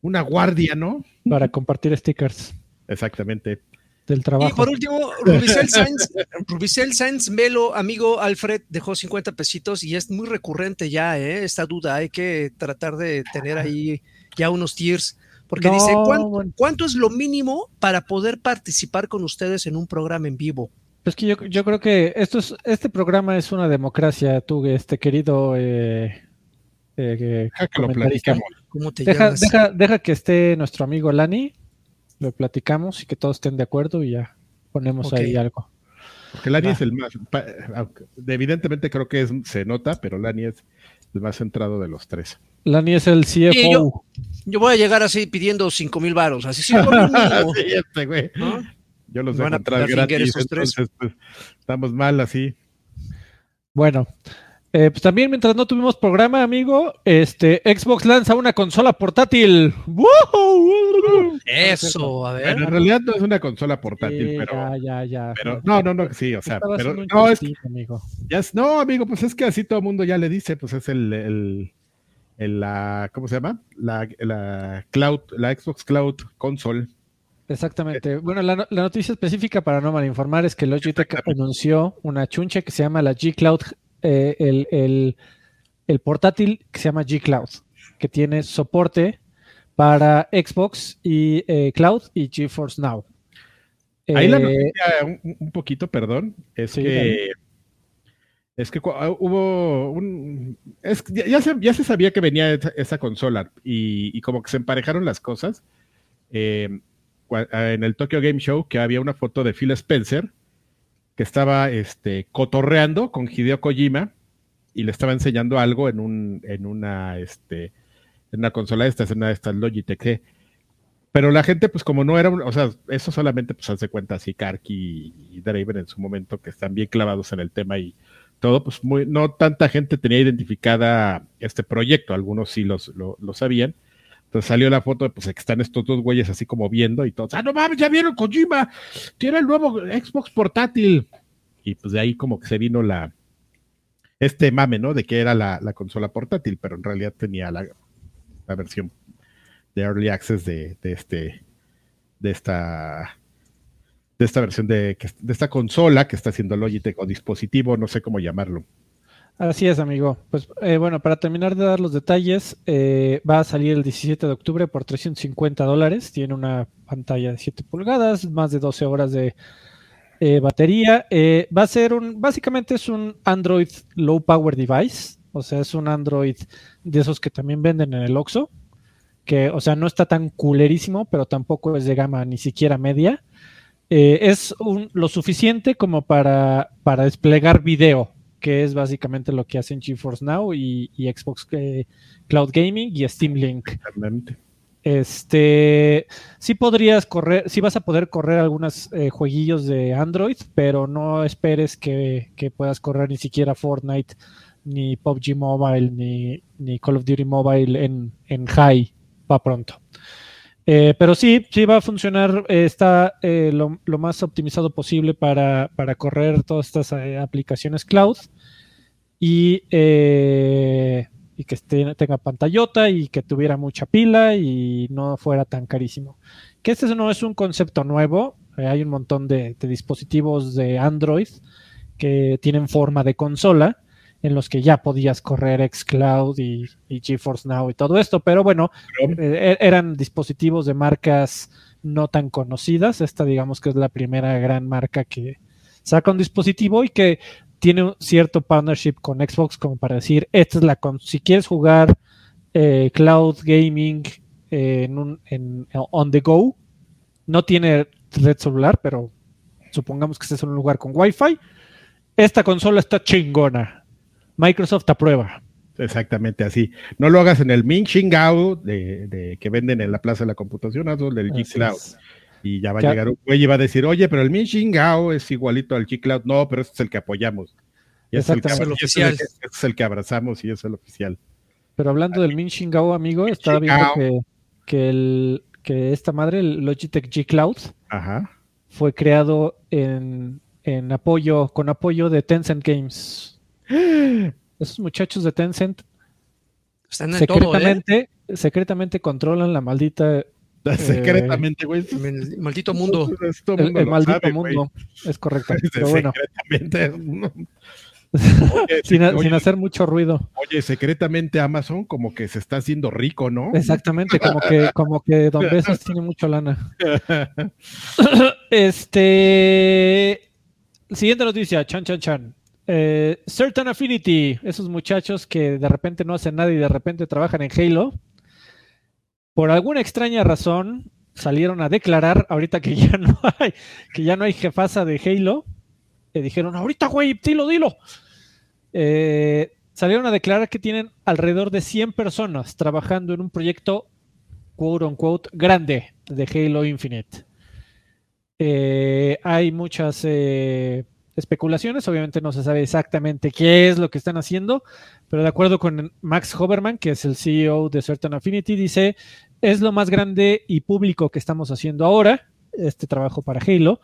Una guardia, ¿no? Para compartir stickers. Exactamente del trabajo. Y por último, Rubicel Sainz, Rubicel Sainz Melo, amigo Alfred, dejó 50 pesitos y es muy recurrente ya, ¿eh? esta duda. Hay que tratar de tener ahí ya unos tiers. Porque dice, ¿cuánto, es lo mínimo para poder participar con ustedes en un programa en vivo? Es que yo, creo que esto es, este programa es una democracia, tú, este querido eh, eh, ¿Cómo te deja, deja, deja, que esté nuestro amigo Lani lo platicamos y que todos estén de acuerdo y ya ponemos ahí algo. Porque Lani es el más, evidentemente creo que es, se nota, pero Lani es el más centrado de los tres. Lani es el CFO. yo, voy a llegar así pidiendo cinco mil varos, así cinco mil sí, este, güey. Yo los voy a gratis, entonces pues, estamos mal así. Bueno, eh, pues también mientras no tuvimos programa, amigo, este Xbox lanza una consola portátil. Eso, a ver. en realidad no es una consola portátil, pero, ya, ya, pero no, no, no, sí, o sea, pero no es, amigo. Ya no, amigo, pues es que así todo el mundo ya le dice, pues es el, el, el la, ¿cómo se llama? La, la cloud, la Xbox Cloud Console. Exactamente. Bueno, la, la, noticia específica para no malinformar es que Logitech anunció una chunche que se llama la G Cloud eh, el, el, portátil que se llama G Cloud, que tiene soporte para Xbox y eh, Cloud y GeForce Now. Ahí la eh, noticia, un, poquito, perdón, es que es que ah, hubo un es, ya, se, ya se sabía que venía esa, consola y, como que se emparejaron las cosas. en el Tokyo Game Show que había una foto de Phil Spencer que estaba este, cotorreando con Hideo Kojima y le estaba enseñando algo en, un, en, una, este, en una consola de estas, en una de estas Logitech. Pero la gente, pues como no era, o sea, eso solamente pues hace cuenta así Karki y Draven en su momento, que están bien clavados en el tema y todo, pues muy, no tanta gente tenía identificada este proyecto, algunos sí los, lo, sabían, entonces salió la foto de pues que están estos dos güeyes así como viendo y todos, ah, no mames, ya vieron Kojima, tiene el nuevo Xbox portátil. Y pues de ahí como que se vino la, este mame, ¿no? De que era la, consola portátil, pero en realidad tenía la, versión de Early Access de, este, de esta, de esta versión de, de esta consola que está haciendo Logitech o dispositivo, no sé cómo llamarlo. Así es, amigo. Pues eh, bueno, para terminar de dar los detalles, eh, va a salir el 17 de octubre por 350 dólares. Tiene una pantalla de 7 pulgadas, más de 12 horas de eh, batería. va a ser un, básicamente es un Android Low Power Device. O sea, es un Android de esos que también venden en el Oxxo. Que, o sea, no está tan culerísimo, pero tampoco es de gama ni siquiera media. Es un, lo suficiente como para, para desplegar video que es básicamente lo que hacen GeForce Now y, Xbox eh, Cloud Gaming y Steam Link. Este, sí podrías correr, sí vas a poder correr algunos eh, jueguillos de Android, pero no esperes que, puedas correr ni siquiera Fortnite, ni PUBG Mobile, ni, ni Call of Duty Mobile en, en high, va pronto. Eh, pero sí, sí va a funcionar, está lo, más optimizado posible para, para correr todas estas aplicaciones cloud y, eh, y que tenga pantallota y que tuviera mucha pila y no fuera tan carísimo. Que este no es un concepto nuevo, eh, hay un montón de, dispositivos de Android que tienen forma de consola en los que ya podías correr xCloud y, y GeForce Now y todo esto, pero bueno, eh, e-, eran dispositivos de marcas no tan conocidas. Esta digamos que es la primera gran marca que saca un dispositivo y que tiene un cierto partnership con Xbox como para decir, esta es la con si quieres jugar eh, cloud gaming eh, en un, en, on the go, no tiene red celular, pero supongamos que estés en un lugar con Wi-Fi, esta consola está chingona. Microsoft aprueba. Exactamente así. No lo hagas en el Ming Xingao de, de, que venden en la Plaza de la Computación, hazlo del G Cloud. Y ya va a llegar un güey y va a decir, oye, pero el Min Shingao es igualito al G-Cloud. No, pero este es el que apoyamos. Y este es el que, y este es el que- este es el que abrazamos y es el oficial. Pero hablando del Min Shingao, amigo, estaba viendo Shingao. que, que, el, que esta madre, el Logitech G Cloud, Ajá. fue creado en, en apoyo, con apoyo de Tencent Games. Esos muchachos de Tencent Están en todo, ¿eh? secretamente, secretamente controlan la maldita, Secretamente, güey. El maldito mundo. Es- todo el, mundo el lo maldito sabe, mundo. Es correcto. Pero bueno, Secretamente. Oye, sin, oye, sin hacer mucho ruido. oye, secretamente Amazon como que se está haciendo rico, ¿no? Exactamente, como que, como que Don Besos tiene mucho lana. Este. Siguiente noticia, chan chan chan. Eh, Certain Affinity, esos muchachos que de repente no hacen nada y de repente trabajan en Halo, por alguna extraña razón salieron a declarar ahorita que ya no hay, que ya no hay jefasa de Halo. Le dijeron, ahorita güey, dilo, dilo. Eh, salieron a declarar que tienen alrededor de 100 personas trabajando en un proyecto quote unquote grande de Halo Infinite. Eh, hay muchas eh, especulaciones, obviamente no se sabe exactamente qué es lo que están haciendo, pero de acuerdo con Max Hoberman, que es el CEO de Certain Affinity, dice, es lo más grande y público que estamos haciendo ahora, este trabajo para Halo.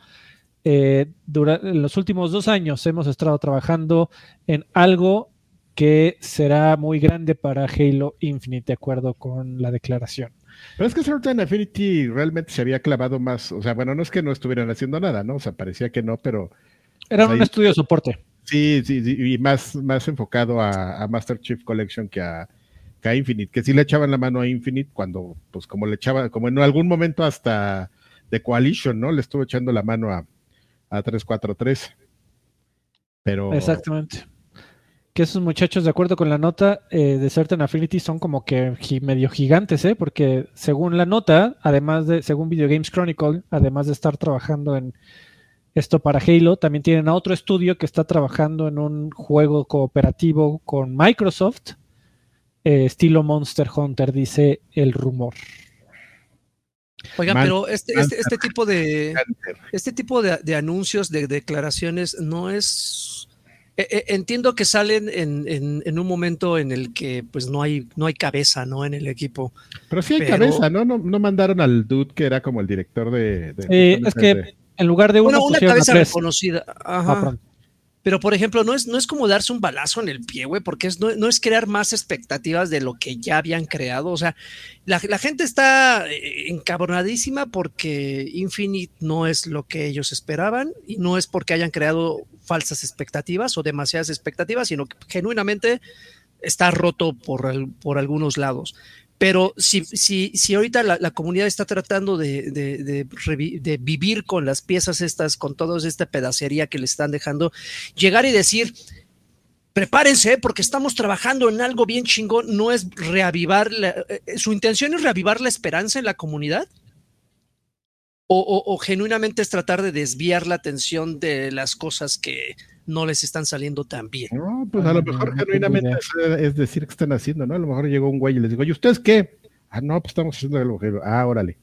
Eh, dura- en los últimos dos años hemos estado trabajando en algo que será muy grande para Halo Infinite, de acuerdo con la declaración. Pero es que Certain Affinity realmente se había clavado más, o sea, bueno, no es que no estuvieran haciendo nada, ¿no? O sea, parecía que no, pero Era un ahí- estudio de soporte. sí, sí, sí, y más, más enfocado a, a Master Chief Collection que a, que a Infinite, que sí le echaban la mano a Infinite cuando, pues como le echaba, como en algún momento hasta de Coalition, ¿no? Le estuvo echando la mano a, a 343. Pero Exactamente. Que esos muchachos, de acuerdo con la nota eh, de Certain Affinity, son como que medio gigantes, ¿eh? Porque según la nota, además de, según Video Games Chronicle, además de estar trabajando en esto para Halo, también tienen a otro estudio que está trabajando en un juego cooperativo con Microsoft, eh, estilo Monster Hunter, dice el rumor. Oigan, Man- pero este, este, este tipo de este tipo de, de anuncios, de declaraciones, no es. eh, eh, entiendo que salen en, en- en un momento en el que pues no hay, no hay cabeza, ¿no? En el equipo. Pero sí hay Pero- cabeza, ¿no? ¿no? No mandaron al dude que era como el director de... de- Eh, es que de- en lugar de uno, Una, cabeza tres. reconocida. Ah, Ajá. Pero, por ejemplo, no es, no es como darse un balazo en el pie, güey, porque es, no, no es crear más expectativas de lo que ya habían creado. O sea, la, la gente está eh, encabronadísima porque Infinite no es lo que ellos esperaban y no es porque hayan creado falsas expectativas o demasiadas expectativas, sino que genuinamente está roto por, por algunos lados. Pero si, si, si ahorita la, la comunidad está tratando de, de- de de vivir con las piezas estas, con toda esta pedacería que le están dejando, llegar y decir, prepárense ¿eh? porque estamos trabajando en algo bien chingón, no es reavivar, la- eh, eh, su intención es reavivar la esperanza en la comunidad. O, o- o genuinamente es tratar de desviar la atención de las cosas que no les están saliendo tan bien. No, pues a lo Ah, mejor tengo genuinamente idea. es, es decir que están haciendo, ¿no? A lo mejor llegó un güey y les digo, ¿y ustedes qué? Ah, no, pues estamos haciendo algo. Ah, órale.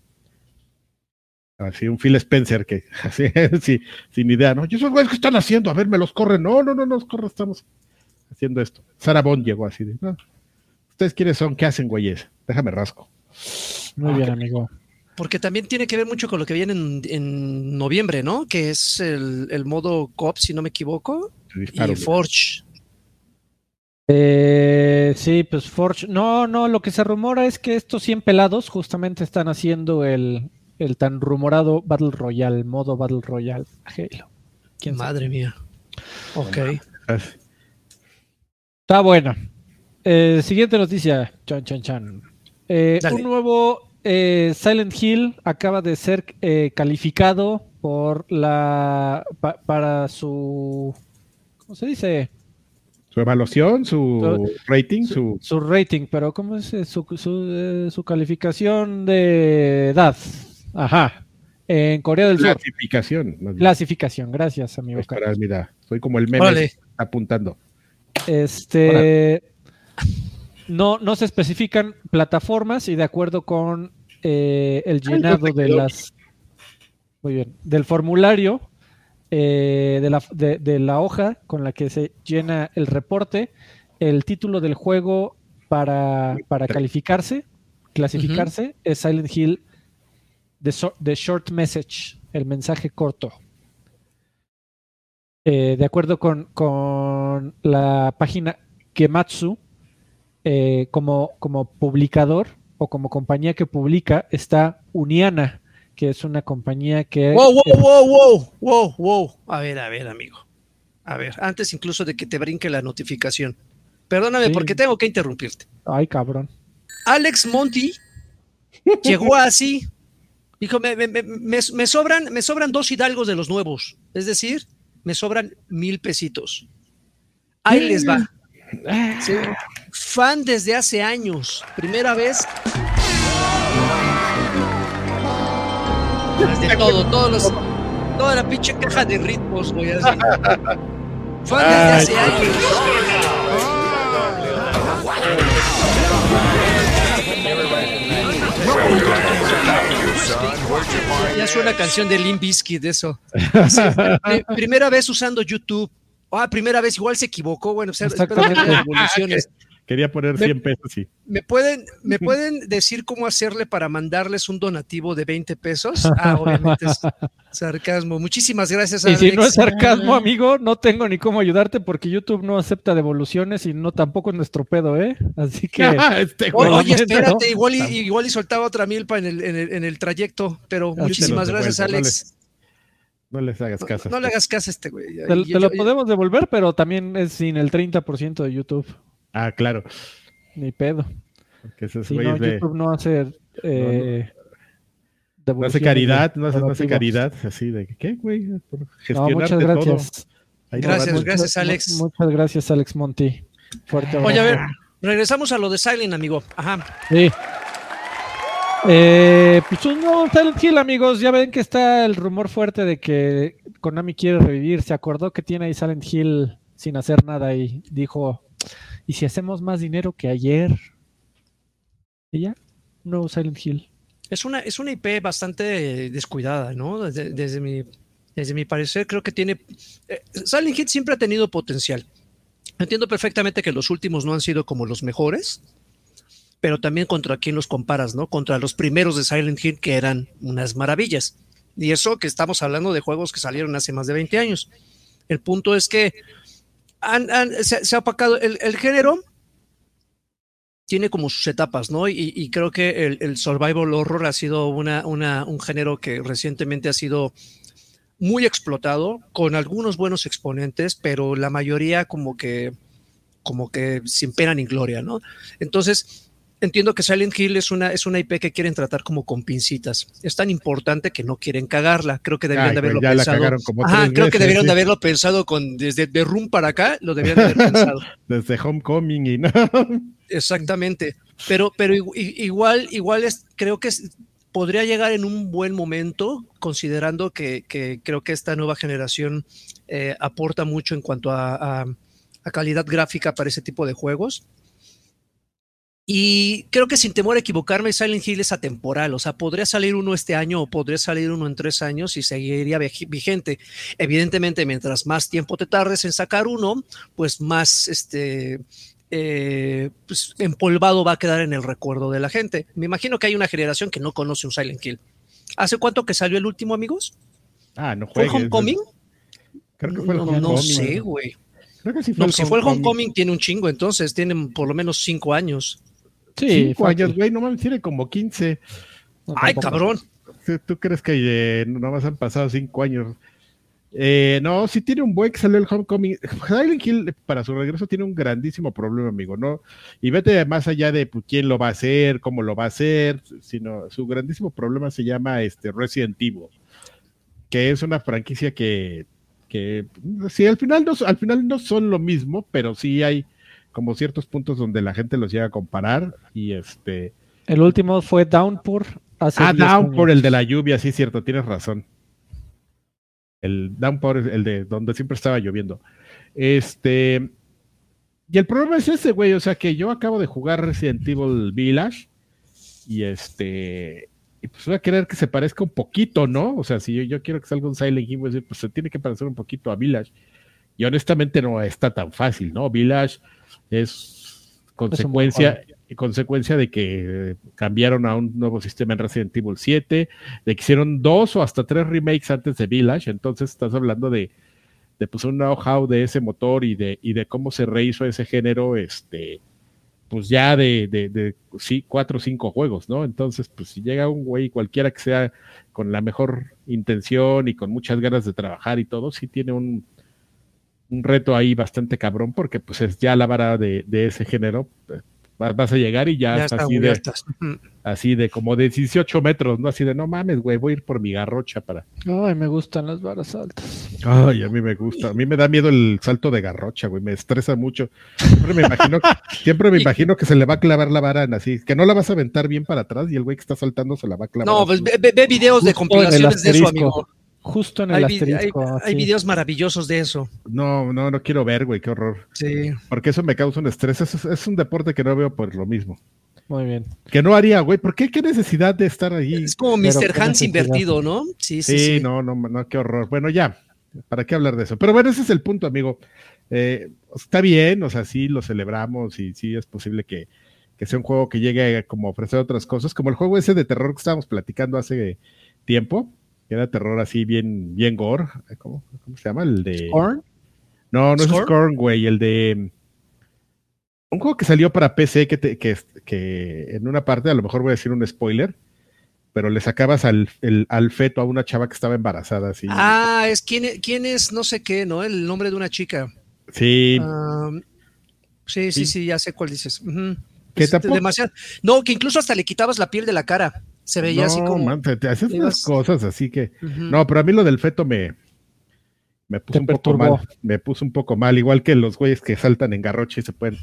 Así, un Phil Spencer que, así, sí, sin idea, ¿no? ¿Y esos güeyes qué están haciendo? A ver, me los corren. No, no, no, no los corren, estamos haciendo esto. Sarah Bond llegó así de, no. ¿Ustedes quiénes son? ¿Qué hacen, güeyes? Déjame rasco. Muy Ah, bien, amigo. Porque también tiene que ver mucho con lo que viene en, en noviembre, ¿no? Que es el, el modo COP, si no me equivoco, disparo, y. Forge. Eh, sí, pues Forge. No, no, lo que se rumora es que estos 100 pelados justamente están haciendo el, el tan rumorado Battle Royale, modo Battle Royale. Halo. ¿Quién sabe? Madre mía. Ok. Así. Está buena. Eh, siguiente noticia. Chan, chan, chan. Eh, un nuevo eh, Silent Hill acaba de ser eh, calificado por la pa- para su ¿cómo se dice? Su evaluación, su rating, Su, su... su rating, pero ¿cómo es su, su, eh, su calificación de edad? Ajá. En Corea del Sur. Clasificación. bien. Clasificación. Gracias, amigo. Pues para, mira, soy como el meme apuntando. Este no, no se especifican plataformas y de acuerdo con eh, el llenado de las Muy bien. Del formulario eh, de, la, de, de la hoja con la que se llena el reporte, el título del juego para, para calificarse, clasificarse, es Silent Hill The, Short Message, el mensaje corto. Eh, de acuerdo con, con la página Gematsu, eh, como, como publicador o como compañía que publica está Uniana, que es una compañía que... Wow, wow, wow, wow, wow, wow. A ver, a ver, amigo. A ver, antes incluso de que te brinque la notificación. Perdóname Sí. porque tengo que interrumpirte. Ay, cabrón. Alex Monty llegó así. Dijo, me, me- me- me- me sobran, me sobran dos hidalgos de los nuevos. Es decir, me sobran mil pesitos. Ahí les va. Sí. Fan desde hace años. Primera vez. Desde todo, todos los, toda la pinche caja de ritmos, güey. así. Fan desde hace años. Ya suena canción de Limp Bizkit de eso. Primera vez usando YouTube. Ah, primera vez, igual se equivocó. Bueno, o sea, espero que evoluciones. Quería poner Me- 100 pesos y ¿Me pueden, ¿Me pueden decir cómo hacerle para mandarles un donativo de 20 pesos? Ah, obviamente es sarcasmo. Muchísimas gracias, Y Alex. si no es sarcasmo, amigo, no tengo ni cómo ayudarte porque YouTube no acepta devoluciones y no tampoco es nuestro pedo, ¿eh? Así que... este O-. Oye, espérate, ¿no? igual, y, igual y soltaba otra milpa en el, en el, en el trayecto, pero Así muchísimas gracias, Alex. No les hagas No, caso. no le hagas caso a este güey. Te, Y lo yo- podemos devolver, pero también es sin el 30% de YouTube. Ah, claro. Ni pedo. Que esos Si no, de- YouTube no hace... Eh, no hace devoluciones caridad, no hace, no hace caridad, así de ¿qué, güey? Por No, gestionarte muchas todo. gracias. Ahí Gracias, gracias. Muchas- Alex. mu- Muchas gracias, Alex Monti. Fuerte Oye, a ver, abrazo. regresamos a lo de Silent, amigo. Ajá. Sí. Eh, pues no, Silent Hill, amigos. Ya ven que está el rumor fuerte de que Konami quiere revivir. Se acordó que tiene ahí Silent Hill sin hacer nada y dijo: ¿Y si hacemos más dinero que ayer? Un nuevo Silent Hill. Es una, es una IP bastante descuidada, ¿no? Desde, desde mi, desde mi parecer, creo que tiene. eh, Silent Hill siempre ha tenido potencial. Entiendo perfectamente que los últimos no han sido como los mejores, pero también contra quién los comparas, ¿no? Contra los primeros de Silent Hill que eran unas maravillas. Y eso que estamos hablando de juegos que salieron hace más de 20 años. El punto es que se, ha opacado el, el género. Tiene como sus etapas, ¿no? Y, y creo que el, el survival horror ha sido una, una, un género que recientemente ha sido muy explotado, con algunos buenos exponentes, pero la mayoría como que, como que sin pena ni gloria, ¿no? Entonces, entiendo que Silent Hill es una, es una IP que quieren tratar como con pincitas. Es tan importante que no quieren cagarla. Creo que deberían Ay, de haberlo ya la pensado. cagaron como Ajá, creo que veces, deberían sí. de haberlo pensado con desde The Room para acá, lo deberían de haber pensado. Desde Homecoming y no. Exactamente. Pero, pero igual, igual es, creo que es- podría llegar en un buen momento, considerando que, que creo que esta nueva generación eh, aporta mucho en cuanto a, a- a calidad gráfica para ese tipo de juegos. Y creo que sin temor a equivocarme, Silent Hill es atemporal. O sea, podría salir uno este año o podría salir uno en tres años y seguiría vig- vigente. Evidentemente, mientras más tiempo te tardes en sacar uno, pues más este, eh, pues, empolvado va a quedar en el recuerdo de la gente. Me imagino que hay una generación que no conoce un Silent Hill. ¿Hace cuánto que salió el último, amigos? Ah, no ¿Fue el juegues. Homecoming? Creo que fue el no, Homecoming. no sé, güey. Creo que sí fue No, el si fue el. Homecoming, tiene un chingo, entonces tienen por lo menos cinco años. Sí, Cinco fácil. años, güey, no mames, tiene como 15. No, Ay, cabrón. ¿Tú, tú crees que eh, nomás han pasado cinco años? Eh, no, sí tiene un buen que salió el Homecoming. Silent Hill, para su regreso, tiene un grandísimo problema, amigo, ¿no? Y vete más allá de pues, quién lo va a hacer, cómo lo va a hacer, sino su grandísimo problema se llama este Resident Evil, que es una franquicia que, que sí, al final, no, al final no son lo mismo, pero sí hay como ciertos puntos donde la gente los llega a comparar y este... El último fue Downpour. Hace Ah, 10 Downpour, años. el de la lluvia, sí, cierto, tienes razón. El Downpour es el de donde siempre estaba lloviendo. Este. Y el problema es ese, güey. O sea, que yo acabo de jugar Resident Evil Village. Y este. y pues voy a querer que se parezca un poquito, ¿no? O sea, si yo, yo quiero que salga un Silent Hill, pues se tiene que parecer un poquito a Village. Y honestamente no está tan fácil, ¿no? Village es consecuencia, consecuencia de que cambiaron a un nuevo sistema en Resident Evil 7, de que hicieron dos o hasta tres remakes antes de Village, entonces estás hablando de, de pues un know-how de ese motor y de, y de cómo se rehizo ese género, este, pues ya de, de, de sí, cuatro o cinco juegos, ¿no? Entonces, pues si llega un güey cualquiera que sea con la mejor intención y con muchas ganas de trabajar y todo, sí tiene un, un reto ahí bastante cabrón, porque pues es ya la vara de, de ese género, vas a llegar y ya, está así de, así de como de 18 metros, ¿no? Así de, no mames, güey, voy a ir por mi garrocha para... Ay, me gustan las varas altas. Ay, a mí me gusta. A mí me da miedo el salto de garrocha, güey, me estresa mucho. Siempre me imagino, siempre me imagino que se le va a clavar la vara en así, que no la vas a aventar bien para atrás y el güey que está saltando se la va a clavar. No, pues ve, ve videos de compilaciones de eso, amigo. Justo en el hay, asterisco. Hay, videos maravillosos de eso. No, no, no quiero ver, güey, qué horror. Sí. Porque eso me causa un estrés. Es, es un deporte que no veo por lo mismo. Muy bien. Que no haría, güey. ¿Por qué? ¿Qué necesidad de estar ahí? Es como Mr. Hans invertido, ¿no? Sí, sí, sí, no, no, no, qué horror. Bueno, ya. ¿Para qué hablar de eso? Pero bueno, ese es el punto, amigo. Eh, está bien, o sea, sí lo celebramos y sí es posible que, que sea un juego que llegue a como ofrecer otras cosas, como el juego ese de terror que estábamos platicando hace tiempo era terror así bien, bien gore. ¿Cómo, se llama? El de. ¿Scorn? No, no es Scorn, güey. El de. Un juego que salió para PC que, que, que, en una parte, a lo mejor voy a decir un spoiler, pero le sacabas al, al feto a una chava que estaba embarazada. Así. Ah, es quién, quién es no sé qué, ¿no? El nombre de una chica. Sí. sí, sí, sí, ya sé cuál dices. ¿Qué demasiado. No, que incluso hasta le quitabas la piel de la cara. Se veía así como. Man, te, haces unas cosas así que. No, pero a mí lo del feto me. Me puso un poco mal. Me puso un poco mal. Igual que los güeyes que saltan en garroche y se pueden.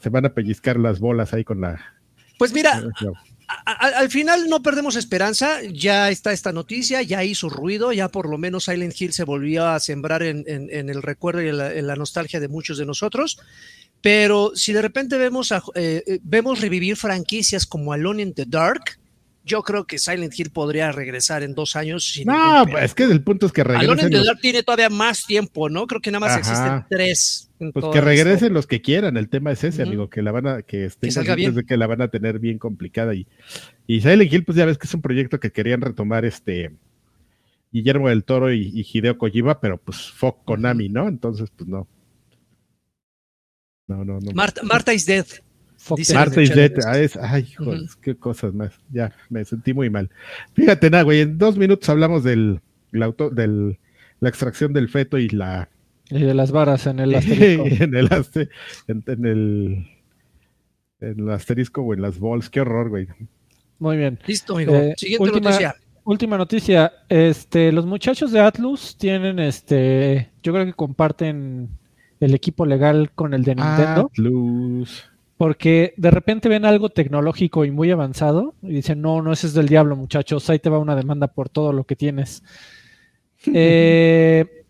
Se van a pellizcar las bolas ahí con la. Pues mira, al final no perdemos esperanza, ya está esta noticia, ya hizo ruido, ya por lo menos Silent Hill se volvió a sembrar en, el recuerdo y en la, nostalgia de muchos de nosotros, pero si de repente vemos, a, eh, eh, vemos revivir franquicias como Alone in the Dark, yo creo que Silent Hill podría regresar en dos años. no, es que el punto es que regresen. Alone los... tiene todavía más tiempo, ¿no? Creo que nada más existen tres. Pues que regresen los que quieran. El tema es ese, amigo, que la van a, que estén que, que la van a tener bien complicada. Y, y Silent Hill, pues ya ves que es un proyecto que querían retomar este Guillermo del Toro y, Hideo Kojima, pero pues fuck Konami, ¿no? Entonces, pues no. No, no, no. Marta, Marta is dead. Marta y Dead, ay, joder, qué cosas más. Ya, me sentí muy mal. Fíjate, nada, güey, en dos minutos hablamos del, auto, del la extracción del feto y la. Y de las varas en el asterisco. en, el en, el, en el asterisco o en las balls, qué horror, güey. Muy bien. Listo, amigo. Eh, Siguiente última, noticia. Última noticia. Este, los muchachos de Atlus tienen este. Yo creo que comparten el equipo legal con el de Nintendo. Atlus porque de repente ven algo tecnológico y muy avanzado y dicen, no, no, ese es del diablo, muchachos, ahí te va una demanda por todo lo que tienes. Eh,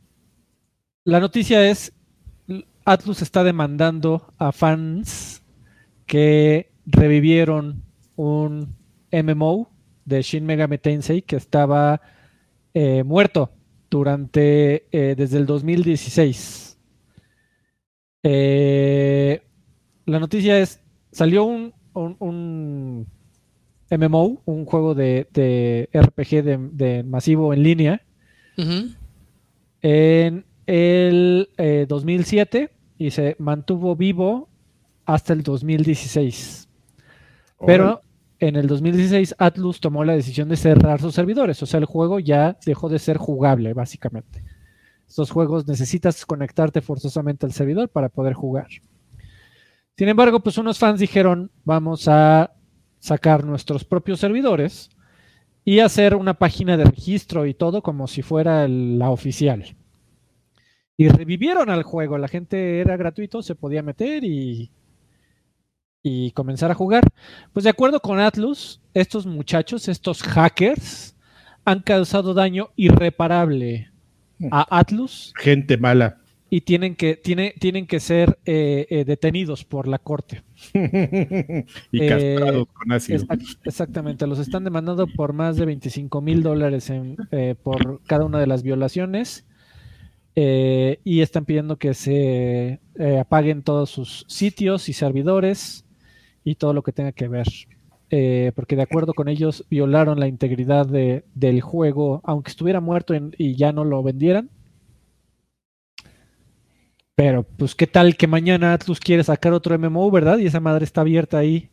la noticia es, Atlus está demandando a fans que revivieron un MMO de Shin Megami Tensei que estaba eh, muerto durante, eh, desde el 2016. Eh, la noticia es, salió un, un, MMO, un juego de, RPG de, masivo en línea, en el 2007 eh, y se mantuvo vivo hasta el 2016. Pero en el 2016 Atlus tomó la decisión de cerrar sus servidores, o sea, el juego ya dejó de ser jugable, básicamente. Estos juegos necesitas conectarte forzosamente al servidor para poder jugar. Sin embargo, pues unos fans dijeron, vamos a sacar nuestros propios servidores y hacer una página de registro y todo como si fuera la oficial. Y revivieron al juego, la gente era gratuito, se podía meter y, y comenzar a jugar. Pues de acuerdo con Atlus, estos muchachos, estos hackers, han causado daño irreparable a Atlus. Gente mala y tienen que, tiene, tienen que ser eh, eh, detenidos por la corte. y Eh, castrados con ácido. Exact- exactamente, los están demandando por más de 25 mil dólares en, eh, por cada una de las violaciones eh, y están pidiendo que se eh, apaguen todos sus sitios y servidores y todo lo que tenga que ver. Eh, porque de acuerdo con ellos violaron la integridad de- del juego, aunque estuviera muerto en- y ya no lo vendieran. Pero, pues, ¿qué tal que mañana Atlus quiere sacar otro MMO, verdad? Y esa madre está abierta ahí.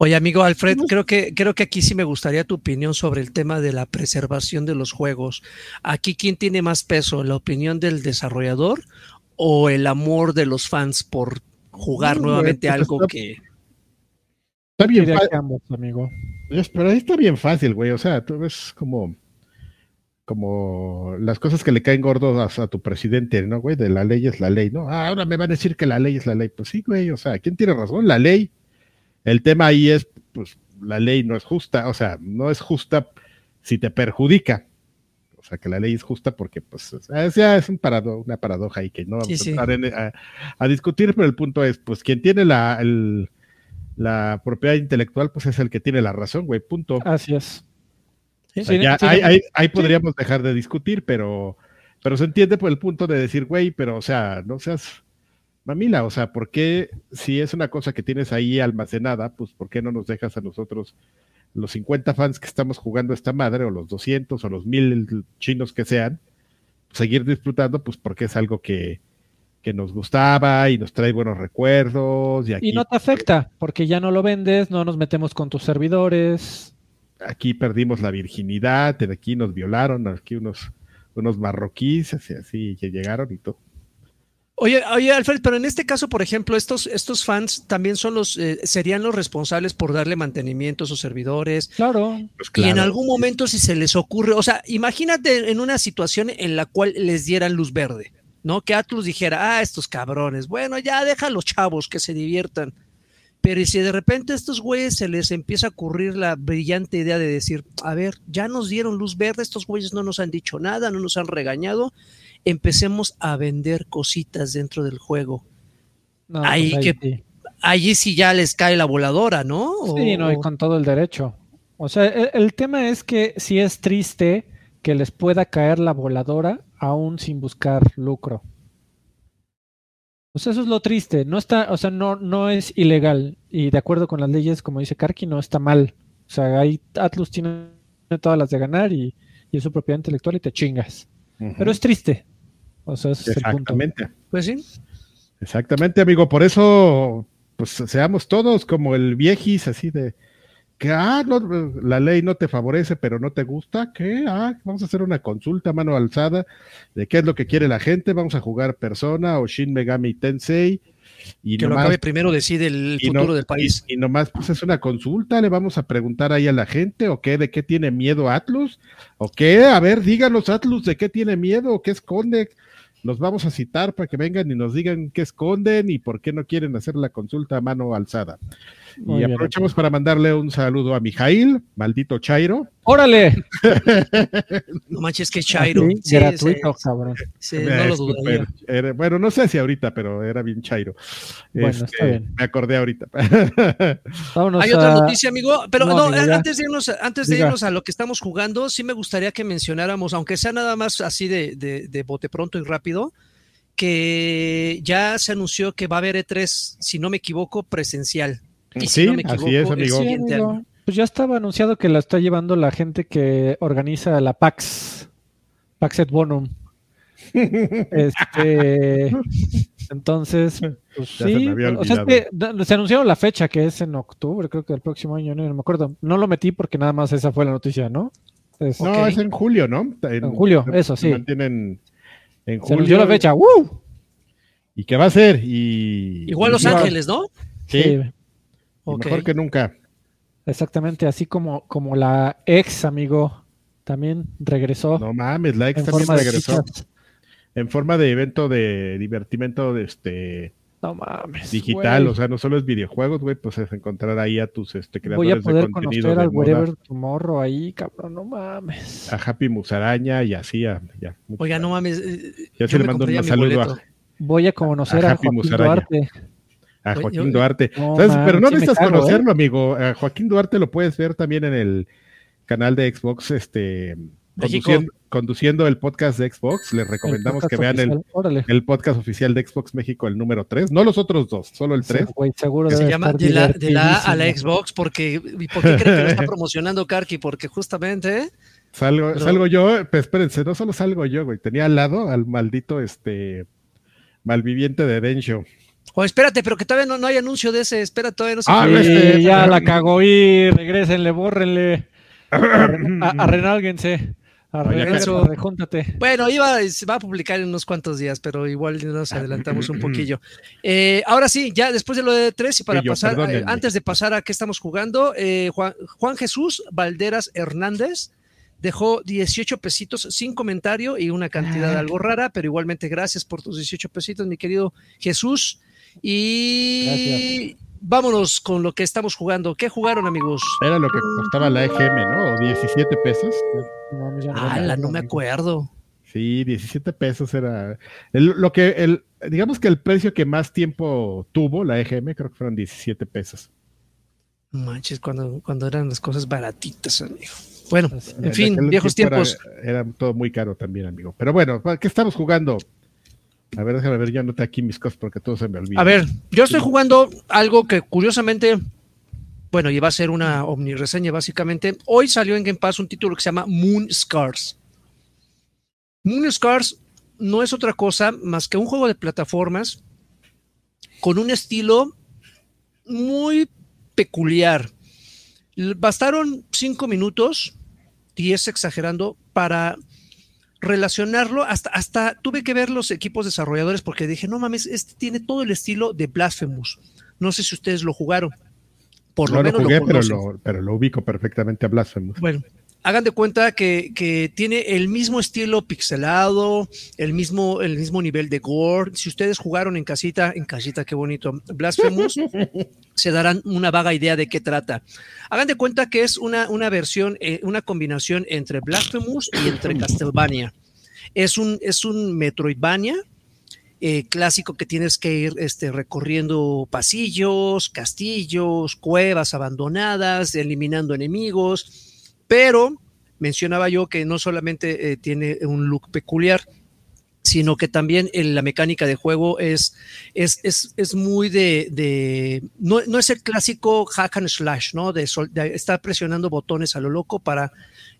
Oye, amigo Alfred, creo que, creo que aquí sí me gustaría tu opinión sobre el tema de la preservación de los juegos. Aquí, ¿quién tiene más peso? ¿La opinión del desarrollador o el amor de los fans por jugar No, nuevamente güey, pues algo está- que... Está bien fácil. amigo. Pero ahí está bien fácil, güey. O sea, tú ves como, como las cosas que le caen gordos a, a tu presidente, ¿no, güey? De la ley es la ley, ¿no? Ah, ahora me van a decir que la ley es la ley. Pues sí, güey. O sea, ¿quién tiene razón? La ley. El tema ahí es, pues, la ley no es justa. O sea, no es justa si te perjudica. O sea, que la ley es justa porque, pues, o sea, es, ya es un parado, una paradoja ahí que no vamos Sí, a sí. entrar en- a, a discutir, pero el punto es, pues, quien tiene la, el- la propiedad intelectual, pues es el que tiene la razón, güey, punto. Así es. Sí, O sea, sí, ya sí, ahí, sí. ahí- ahí podríamos dejar de discutir, pero, pero se entiende por el punto de decir, güey, pero, o sea, no seas mamila, o sea, ¿por qué si es una cosa que tienes ahí almacenada, pues, ¿por qué no nos dejas a nosotros, los 50 fans que estamos jugando esta madre, o los 200, o los 1000 chinos que sean, seguir disfrutando, pues, porque es algo que, que nos gustaba y nos trae buenos recuerdos, y aquí Y no te afecta, porque ya no lo vendes, no nos metemos con tus servidores. Aquí perdimos la virginidad, de aquí nos violaron, aquí unos, unos marroquíes, así, así que llegaron y todo. Oye, oye, Alfred, pero en este caso, por ejemplo, estos, estos fans también son los, eh, serían los responsables por darle mantenimiento a sus servidores. Claro, Pues Y en algún momento, si se les ocurre, o sea, imagínate en una situación en la cual les dieran luz verde, ¿no? Que Atlus dijera, ah, estos cabrones, bueno, ya deja a los chavos que se diviertan. Pero y si de repente a estos güeyes se les empieza a ocurrir la brillante idea de decir, a ver, ya nos dieron luz verde, estos güeyes no nos han dicho nada, no nos han regañado, empecemos a vender cositas dentro del juego. no, Ahí pues que- sí. Allí sí ya les cae la voladora, ¿no? Sí, O- no, y con todo el derecho. O sea, el, el tema es que sí es triste que les pueda caer la voladora aún sin buscar lucro. O sea, eso es lo triste. No está, o sea, no, no es ilegal. Y de acuerdo con las leyes, como dice Karki, no está mal. O sea, ahí Atlus tiene todas las de ganar y, y es su propiedad intelectual y te chingas. Pero es triste. O sea, ese es el punto. Exactamente. Pues sí. Exactamente, amigo. Por eso, pues seamos todos como el viejis, así de que, ah, no, la ley no te favorece, pero no te gusta. ¿Qué? Ah, vamos a hacer una consulta a mano alzada de qué es lo que quiere la gente. Vamos a jugar Persona o Shin Megami Tensei. Y Que lo nomás- acabe primero decide el futuro no- del país. Y, y nomás, pues es una consulta, le vamos a preguntar ahí a la gente, o qué, de qué tiene miedo Atlus, o qué, a ver, díganos Atlus, de qué tiene miedo, o qué esconde. Los vamos a citar para que vengan y nos digan qué esconden y por qué no quieren hacer la consulta a mano alzada. Muy y bien. aprovechamos para mandarle un saludo a Mijail, maldito Chairo. ¡Órale! No manches, que Chairo. Sí, Sí, gratuito, sí, cabrón. sí, Eh, no lo dudaría. era- bueno, no sé si ahorita, pero era bien Chairo. Bueno, Este, está bien. Me acordé ahorita. Vámonos Hay otra noticia, amigo, pero No, no, amigo, ya. antes de irnos, antes de Diga. irnos a lo que estamos jugando, sí me gustaría que mencionáramos, aunque sea nada más así de, de, de bote pronto y rápido, que ya se anunció que va a haber E3, si no me equivoco, presencial. Y si Sí, no me así es, amigo. Sí. Pues ya estaba anunciado que la está llevando la gente que organiza la PAX, PAX et Bonum. Este, entonces, pues se sí, había o sea, es que se anunciaron la fecha que es en octubre, creo que del próximo año, no, no me acuerdo. No lo metí porque nada más esa fue la noticia, ¿no? Es- No, es en julio, ¿no? En julio, eso, sí. Mantienen en se anunció la fecha. ¡Woo! ¿Y qué va a ser? Y, Igual Los Ángeles, ¿no? Sí, Sí, mejor que nunca. exactamente, así como, como la ex amigo también regresó No mames, la ex en también forma de regresó en forma de evento de divertimento de este No mames. Digital, güey. o sea, no solo es videojuegos, güey, pues es encontrar ahí a tus este, Voy a creadores poder de contenido conocer al Wherever Tomorrow ahí, cabrón, no mames. a Happy Musaraña y así, a, ya. Oiga, no mames. eh, Ya yo se le mando un saludo boleto. a, Voy a conocer A a, Happy Joaquín Musaraña. Duarte. A Joaquín Duarte. Pero no me necesitas cago, ¿eh? conocerlo, amigo. A Joaquín Duarte lo puedes ver también en el canal de Xbox, este, conduciendo, conduciendo el podcast de Xbox. Les recomendamos que vean el, el podcast oficial de Xbox México, el número 3. No los otros dos, solo el 3. Sí, güey, seguro Se llama de la, de la A a la. Xbox, porque ¿y ¿por qué creen que lo está promocionando Karki? Porque justamente Salgo, Pero- salgo yo, pues espérense, no solo salgo yo, güey. Tenía al lado al maldito este malviviente de Densho. O espérate, pero que todavía no, no hay anuncio de ese. Espera, todavía no se Ah, este- ya la cagó y regrésenle, bórrenle. A- Arrenálguense. Rejúntate. Bueno, iba, se va a publicar en unos cuantos días, pero igual nos adelantamos un poquillo. Eh, ahora sí, ya después de lo de tres y para Sí, yo, pasar, eh, antes de pasar a qué estamos jugando, eh, Juan, Juan Jesús Valderas Hernández dejó 18 pesitos sin comentario y una cantidad Ah. algo rara, pero igualmente gracias por tus 18 pesitos, mi querido Jesús. Y Gracias. vámonos con lo que estamos jugando. ¿Qué jugaron, amigos? Era lo que costaba la EGM, ¿no? O 17 pesos. No no me Ala, no me acuerdo. Sí, 17 pesos era. el- lo que el, digamos que el precio que más tiempo tuvo la EGM, creo que fueron 17 pesos. Manches, cuando, cuando eran las cosas baratitas, amigo. Bueno, en fin, viejos tiempo era- tiempos. Era, todo muy caro también, amigo. Pero bueno, ¿qué estamos jugando? A ver, déjame ver, yo anoté aquí mis cosas porque todo se me olvida. A ver, yo estoy jugando algo que curiosamente, bueno, iba a ser una omnireseña básicamente. Hoy salió en Game Pass un título que se llama Moon Scars. Moon Scars no es otra cosa más que un juego de plataformas con un estilo muy peculiar. Bastaron cinco minutos, diez exagerando, para relacionarlo. Hasta, hasta tuve que ver los equipos desarrolladores porque dije, no mames, este tiene todo el estilo de Blasphemous. No sé si ustedes lo jugaron. Por no lo lo menos jugué, lo pero, conocen. lo, pero lo ubico perfectamente a Blasphemous. Bueno, hagan de cuenta que, que tiene el mismo estilo pixelado, el mismo, el mismo nivel de gore. Si ustedes jugaron en casita, en casita, qué bonito, Blasphemous, se darán una vaga idea de qué trata. Hagan de cuenta que es una, una versión, eh, una combinación entre Blasphemous y entre Castlevania. Es un, es un Metroidvania. eh, clásico que tienes que ir este, recorriendo pasillos, castillos, cuevas abandonadas, eliminando enemigos, pero mencionaba yo que no solamente eh, tiene un look peculiar, sino que también en la mecánica de juego es, es, es, es muy de, de no, no, es el clásico hack and slash, ¿no? De, sol, de, estar presionando botones a lo loco para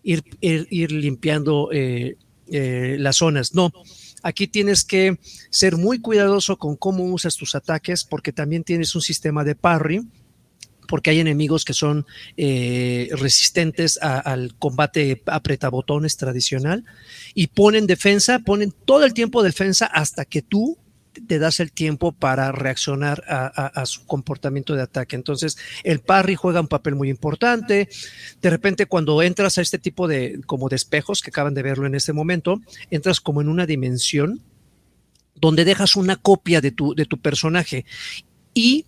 ir, ir, limpiando eh, eh, las zonas. No, aquí tienes que ser muy cuidadoso con cómo usas tus ataques, porque también tienes un sistema de parry, porque hay enemigos que son eh, resistentes al combate apretabotones tradicional y ponen defensa, ponen todo el tiempo defensa hasta que tú te das el tiempo para reaccionar a, su comportamiento de ataque. Entonces, el parry juega un papel muy importante. De repente, cuando entras a este tipo de como de espejos, que acaban de verlo en este momento, entras como en una dimensión donde dejas una copia de tu, de tu personaje y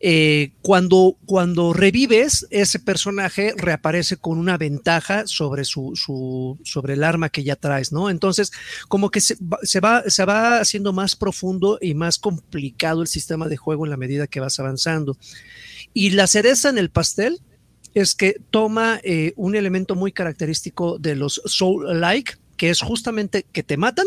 eh, cuando, cuando revives, ese personaje reaparece con una ventaja sobre, su, sobre el arma que ya traes, ¿no? Entonces, como que se, se, va, se va haciendo más profundo y más complicado el sistema de juego en la medida que vas avanzando. Y la cereza en el pastel es que toma eh, un elemento muy característico de los soul-like, que es justamente que te matan,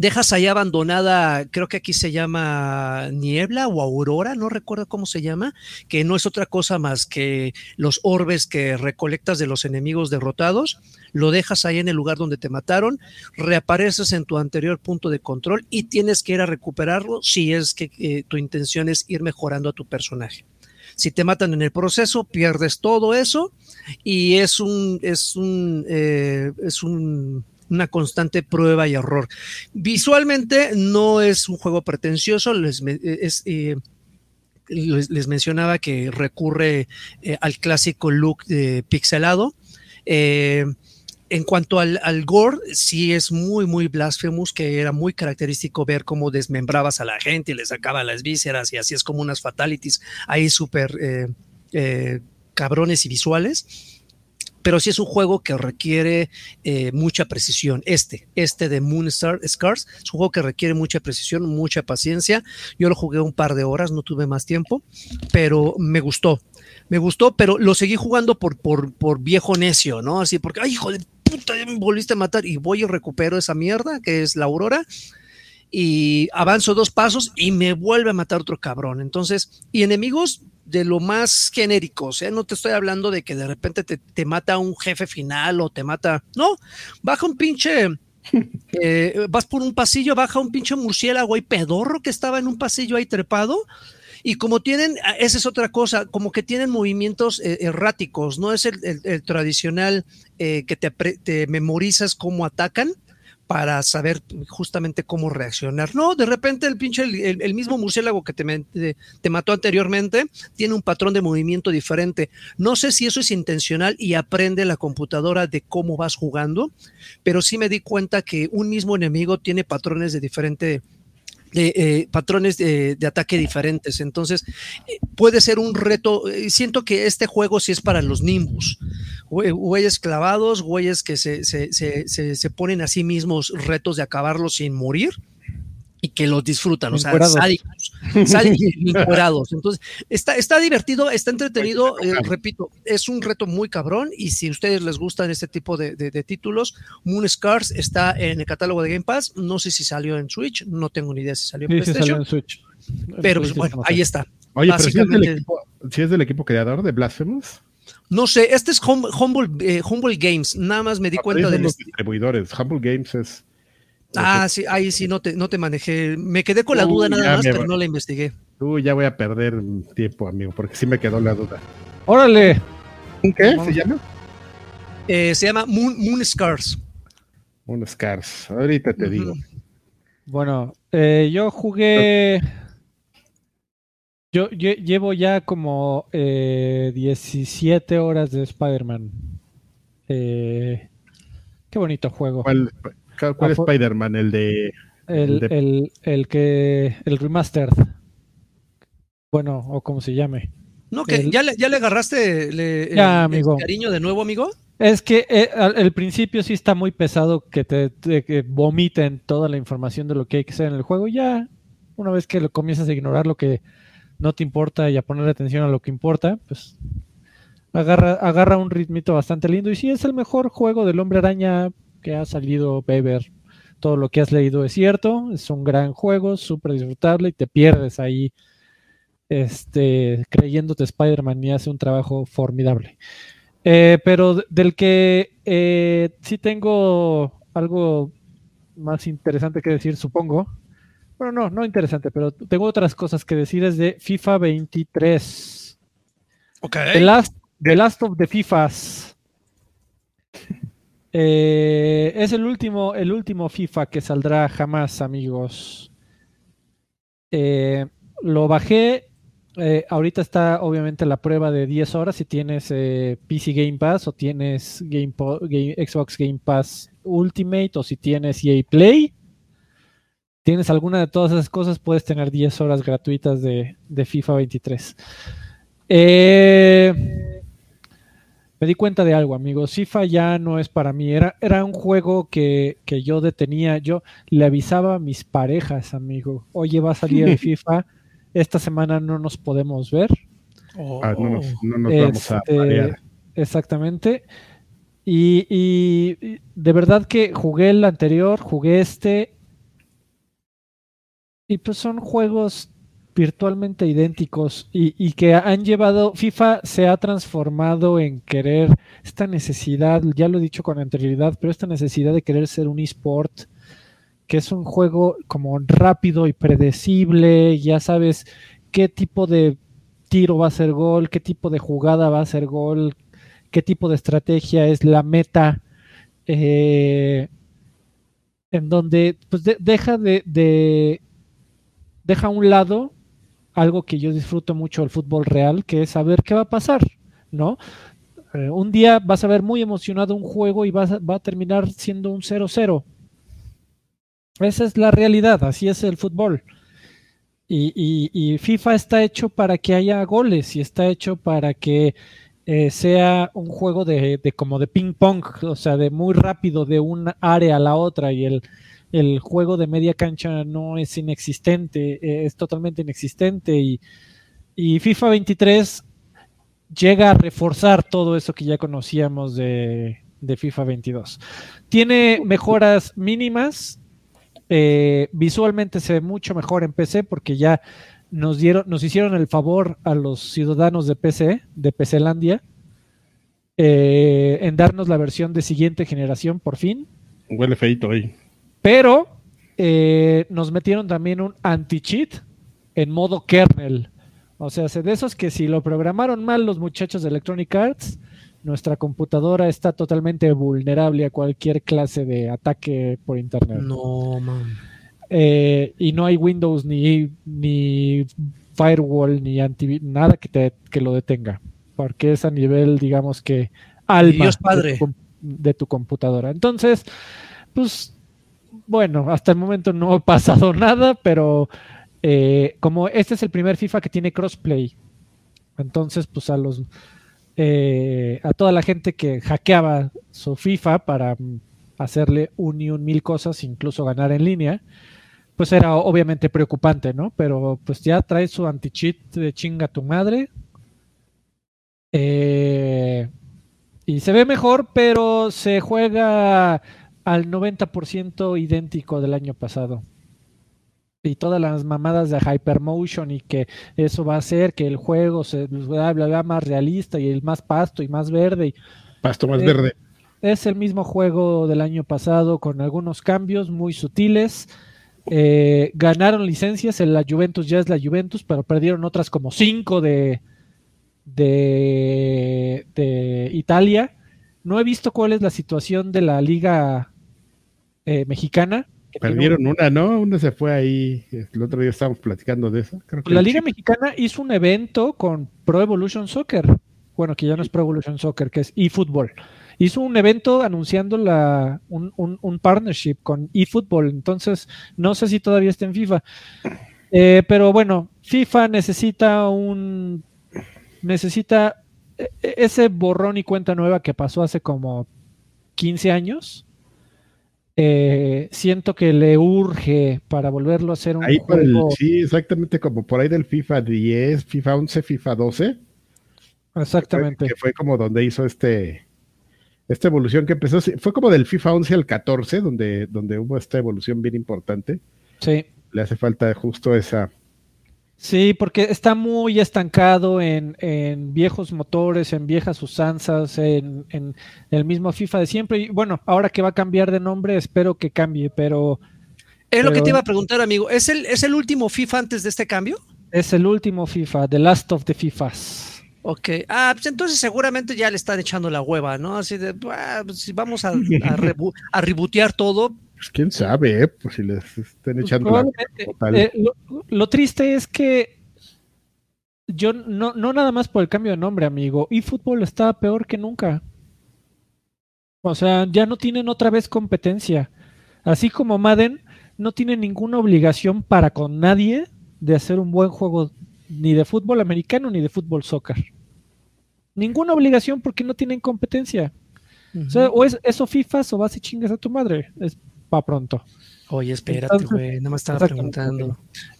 dejas ahí abandonada, creo que aquí se llama niebla o aurora, no recuerdo cómo se llama, que no es otra cosa más que los orbes que recolectas de los enemigos derrotados, lo dejas ahí en el lugar donde te mataron, reapareces en tu anterior punto de control y tienes que ir a recuperarlo si es que eh, tu intención es ir mejorando a tu personaje. Si te matan en el proceso, pierdes todo eso y es un, es un, eh, es un una constante prueba y error. Visualmente no es un juego pretencioso, les, es, eh, les, mencionaba que recurre eh, al clásico look pixelado. Eh, en cuanto al, gore, sí es muy, muy blasphemous, que era muy característico ver cómo desmembrabas a la gente y le sacaba las vísceras y así es como unas fatalities ahí súper eh, eh, cabrones y visuales. Pero sí es un juego que requiere eh, mucha precisión. Este, este de Moonstar Scars, es un juego que requiere mucha precisión, mucha paciencia. Yo lo jugué un par de horas, no tuve más tiempo, pero me gustó me gustó, pero lo seguí jugando por, por, por viejo necio, ¿no? Así, porque, ay, hijo de puta, me volviste a matar y voy y recupero esa mierda que es la aurora y avanzo dos pasos y me vuelve a matar otro cabrón. Entonces, y enemigos de lo más genéricos, ¿eh? No te estoy hablando de que de repente te, te mata un jefe final o te mata, no, baja un pinche... Eh, vas por un pasillo, baja un pinche murciélago y pedorro que estaba en un pasillo ahí trepado y como tienen, ah, esa es otra cosa, como que tienen movimientos eh, erráticos, no es el, tradicional eh, que te, te, memorizas cómo atacan para saber justamente cómo reaccionar. No, de repente el pinche, el, mismo murciélago que te, te, mató anteriormente tiene un patrón de movimiento diferente. No sé si eso es intencional y aprende la computadora de cómo vas jugando, pero sí me di cuenta que un mismo enemigo tiene patrones de diferente eh, patrones de, ataque diferentes. Entonces, eh, puede ser un reto. Eh, siento que este juego sí es para los Nimbus. Güeyes clavados, güeyes que se, se, se, se, ponen a sí mismos retos de acabarlos sin morir y que los disfrutan, o sea, sádicos, sádicos Entonces, está, está divertido, está entretenido, eh, repito, es un reto muy cabrón y si a ustedes les gustan este tipo de, de, títulos, Moon Scars está en el catálogo de Game Pass, no sé si salió en Switch, no tengo ni idea si salió en sí, salió en Switch. Pero pues, bueno, ahí está. Oye, pero si es, del equipo, si es del equipo creador de Blasphemous. No sé, este es Humble, eh, Humble Games, nada más me di ah, cuenta de los distribuidores. Humble Games es Ah, sí, ahí sí no te, no te manejé. Me quedé con la duda nada más, pero no la investigué. Uy, ya voy a perder tiempo, amigo, porque sí me quedó la duda. ¡Órale! ¿Qué se llama? Eh, se llama Moon, Moon, Scars. Moon Scars, ahorita te digo. Bueno, eh, yo jugué. Yo, llevo ya como eh, 17 horas de Spider-Man. Eh, qué bonito juego. ¿Cuál, ¿Cuál, es Spider-Man? El de. El, el, el, que. El remastered. Bueno, o como se llame. No, que ya, le, ya le agarraste le, ya, amigo. cariño de nuevo, amigo. Es que eh, al, principio sí está muy pesado que te, que vomiten toda la información de lo que hay que hacer en el juego. Ya, una vez que lo comienzas a ignorar lo que no te importa y a poner atención a lo que importa, pues agarra, agarra un ritmito bastante lindo. Y sí, es el mejor juego del hombre araña que ha salido Beber. Todo lo que has leído es cierto, es un gran juego, súper disfrutable y te pierdes ahí este, creyéndote Spider-Man y hace un trabajo formidable. Eh, pero del que eh, sí tengo algo más interesante que decir, supongo. Bueno, no, no interesante, pero tengo otras cosas que decir es de FIFA 23. Ok. The Last, the last of the FIFAs. Eh, es el último, el último FIFA que saldrá jamás, amigos. Eh, lo bajé. Eh, ahorita está obviamente la prueba de 10 horas si tienes PC Game Pass o tienes Xbox Game Pass Ultimate o si tienes EA Play. Tienes alguna de todas esas cosas, puedes tener 10 horas gratuitas de, de FIFA 23. Eh, me di cuenta de algo, amigos. FIFA ya no es para mí. Era, era un juego que, yo detenía. Yo le avisaba a mis parejas, amigo. Oye, va a salir el FIFA. Esta semana no nos podemos ver. Ah, no, nos, vamos a este, Exactamente. Y, y, de verdad que jugué el anterior, jugué este. Y pues son juegos virtualmente idénticos y, que han llevado, FIFA se ha transformado en querer esta necesidad, ya lo he dicho con anterioridad, pero esta necesidad de querer ser un esport, que es un juego como rápido y predecible, ya sabes qué tipo de tiro va a ser gol, qué tipo de jugada va a ser gol, qué tipo de estrategia es la meta, eh, en donde pues deja de, de deja a un lado algo que yo disfruto mucho del fútbol real, que es saber qué va a pasar, ¿no? Eh, un día vas a ver muy emocionado un juego y vas a- va a terminar siendo un 0-0. Esa es la realidad, así es el fútbol. Y, y- y FIFA está hecho para que haya goles y está hecho para que eh, sea un juego de, de como de ping pong, o sea, de muy rápido de una área a la otra y el, el juego de media cancha no es inexistente, eh, es totalmente inexistente y, FIFA 23 llega a reforzar todo eso que ya conocíamos de, de FIFA 22. Tiene mejoras mínimas, eh, visualmente se ve mucho mejor en PC porque ya nos dieron, nos hicieron el favor a los ciudadanos de PC, de PClandia, eh, en darnos la versión de siguiente generación por fin. Huele feito ahí. Pero eh, nos metieron también un anti-cheat en modo kernel. O sea, de esos que si lo programaron mal los muchachos de Electronic Arts, nuestra computadora está totalmente vulnerable a cualquier clase de ataque por internet. No, man. Eh, y no hay Windows ni, ni firewall ni anti nada que, te, que lo detenga. Porque es a nivel, digamos que, alma Dios Padre. De, tu, de tu computadora. Entonces, pues bueno, hasta el momento no ha pasado nada, pero eh, como este es el primer FIFA que tiene crossplay, entonces pues a los eh, a toda la gente que hackeaba su FIFA para hacerle un y un mil cosas, incluso ganar en línea, pues era obviamente preocupante, ¿no? Pero pues ya trae su anti-cheat de chinga tu madre. Eh, y se ve mejor, pero se juega al 90% idéntico del año pasado. Y todas las mamadas de Hypermotion y que eso va a hacer que el juego se bla, bla, bla, más realista y el más pasto y más verde. Y Pasto más Eh, verde. es el mismo juego del año pasado con algunos cambios muy sutiles. Eh, ganaron licencias, en la Juventus ya es la Juventus, pero perdieron otras como cinco de, de, de Italia. No he visto cuál es la situación de la liga eh, mexicana. Perdieron una, ¿no? Una se fue ahí. El otro día estábamos platicando de eso. Creo que un- la liga chico- mexicana hizo un evento con Pro Evolution Soccer. Bueno, que ya no es Pro Evolution Soccer, que es eFootball. Hizo un evento anunciando la, un, un- un partnership con eFootball. Entonces, no sé si todavía está en FIFA. Eh, pero bueno, FIFA necesita un. Necesita ese borrón y cuenta nueva que pasó hace como 15 años. Eh, siento que le urge para volverlo a hacer un Ahí por el, juego. sí, exactamente como por ahí del FIFA 10, FIFA 11, FIFA 12. Exactamente. Que fue como donde hizo este esta evolución que empezó, fue como del FIFA 11 al 14, donde, donde hubo esta evolución bien importante. Sí. Le hace falta justo esa. Sí, porque está muy estancado en, en viejos motores, en viejas usanzas, en, en el mismo FIFA de siempre. Y bueno, ahora que va a cambiar de nombre, espero que cambie, pero Es lo que te iba a preguntar, amigo. ¿Es el, ¿Es el último FIFA antes de este cambio? es el último FIFA, The Last of the FIFAs. Ok. Ah, pues entonces seguramente ya le están echando la hueva, ¿no? Así de, "Ah, pues si vamos a, a, rebu- a rebootear todo. Pues quién sabe, ¿eh? Pues si les estén Pues echando la probablemente. como tal. Eh, lo, lo triste es que yo no, no nada más por el cambio de nombre, amigo. eFootball está peor que nunca. O sea, ya no tienen otra vez competencia. Así como Madden no tiene ninguna obligación para con nadie de hacer un buen juego ni de fútbol americano ni de fútbol soccer. Ninguna obligación porque no tienen competencia. O sea, o es eso FIFAs o vas y chingas a tu madre. Es para pronto. Oye, espérate, güey. Nada más estaba preguntando.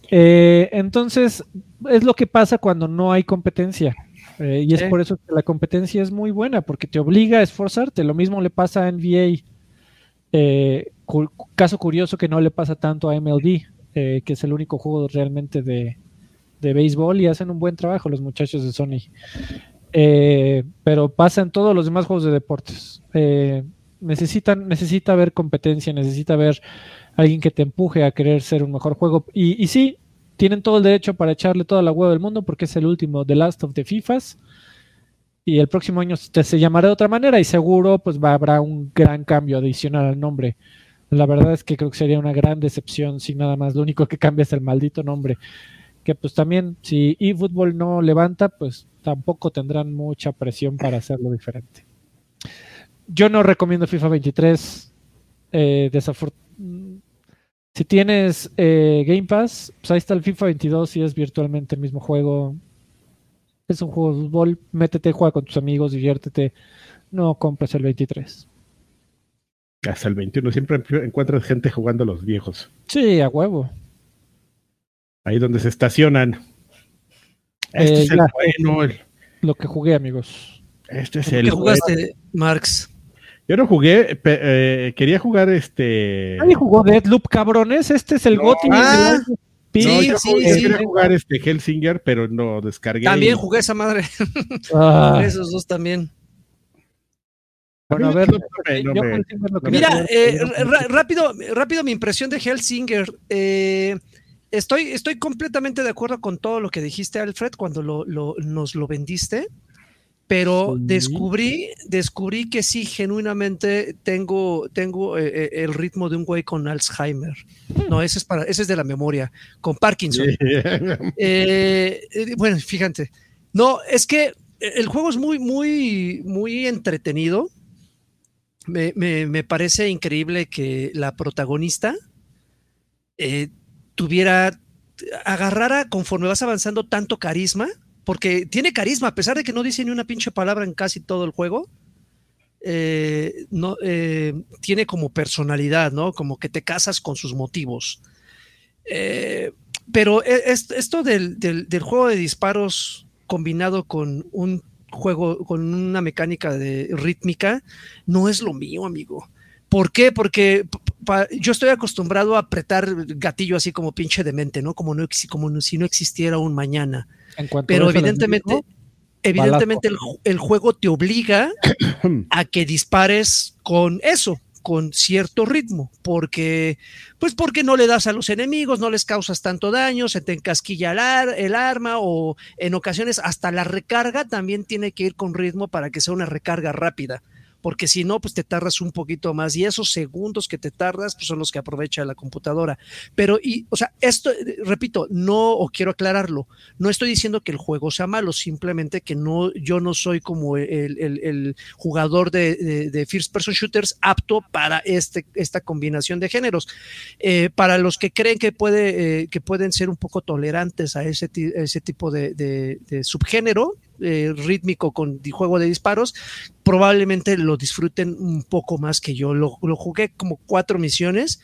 Eh, entonces, es lo que pasa cuando no hay competencia. Eh, y es por eso que la competencia es muy buena, porque te obliga a esforzarte. Lo mismo le pasa a NBA. Eh, cu- caso curioso que no le pasa tanto a MLB, que es el único juego realmente de, de béisbol y hacen un buen trabajo los muchachos de Sony. Eh, pero pasa en todos los demás juegos de deportes. Eh, necesitan, necesita haber competencia, necesita haber alguien que te empuje a querer ser un mejor juego. Y, y sí, tienen todo el derecho para echarle toda la hueá del mundo porque es el último The Last of the FIFAs. Y el próximo año se llamará de otra manera y seguro pues va, habrá un gran cambio adicional al nombre. La verdad es que creo que sería una gran decepción si nada más lo único que cambia es el maldito nombre. que pues también si eFootball no levanta, pues tampoco tendrán mucha presión para hacerlo diferente. Yo no recomiendo FIFA 23. Eh, si tienes eh, Game Pass, pues ahí está el FIFA 22 y es virtualmente el mismo juego. Es un juego de fútbol, métete, juega con tus amigos, diviértete. No compres el 23. Hasta el 21 siempre encuentras gente jugando los viejos. Sí, a huevo. Ahí donde se estacionan. Este Eh, es el ya. bueno. el- Lo que jugué, amigos. este es ¿Qué el jugaste, Marx? Yo no jugué, pe- eh, quería jugar este. Nadie jugó Deadloop, cabrones. Este es el No. GOTY. Ah, No, Sí, yo sí, yo sí. quería jugar este Hellsinger, pero no descargué. También y- jugué esa madre. Ah, Esos dos también. bueno, a ver. no me- me- Mira, eh, rápido, rápido mi impresión de Hellsinger. Eh, estoy, estoy completamente de acuerdo con todo lo que dijiste, Alfred, cuando lo, lo- nos lo vendiste. Pero Sí. descubrí, descubrí que sí, genuinamente tengo, tengo eh, eh, el ritmo de un güey con Alzheimer. No, ese es para, ese es de la memoria, con Parkinson. Eh, eh, bueno, fíjate. No, es que el juego es muy, muy, muy entretenido. Me, me- me parece increíble que la protagonista eh, tuviera, agarrara conforme vas avanzando tanto carisma, porque tiene carisma, a pesar de que no dice ni una pinche palabra en casi todo el juego. eh, no, eh, tiene como personalidad, ¿no? Como que te casas con sus motivos. Eh, pero e- es- esto del, del- juego de disparos combinado con un juego, con una mecánica de rítmica, no es lo mío, amigo. ¿Por qué? Porque yo estoy acostumbrado a apretar gatillo así como pinche demente, ¿no? Como, no, como si no existiera un mañana. En cuanto Pero evidentemente, enemigo, evidentemente el, ju- el juego te obliga a que dispares con eso, con cierto ritmo, porque, pues porque no le das a los enemigos, no les causas tanto daño, se te encasquilla el, ar- el arma o en ocasiones hasta la recarga también tiene que ir con ritmo para que sea una recarga rápida. Porque si no, pues te tardas un poquito más y esos segundos que te tardas pues son los que aprovecha la computadora. Pero, y, o sea, esto, repito, no, o quiero aclararlo, no estoy diciendo que el juego sea malo, simplemente que no, yo no soy como el, jugador de, First Person Shooters apto para este, esta combinación de géneros. Eh, para los que creen que, puede, eh, que pueden ser un poco tolerantes a ese, ese tipo de subgénero eh, rítmico con juego de disparos, probablemente lo disfruten un poco más que yo. Lo, lo jugué como cuatro misiones.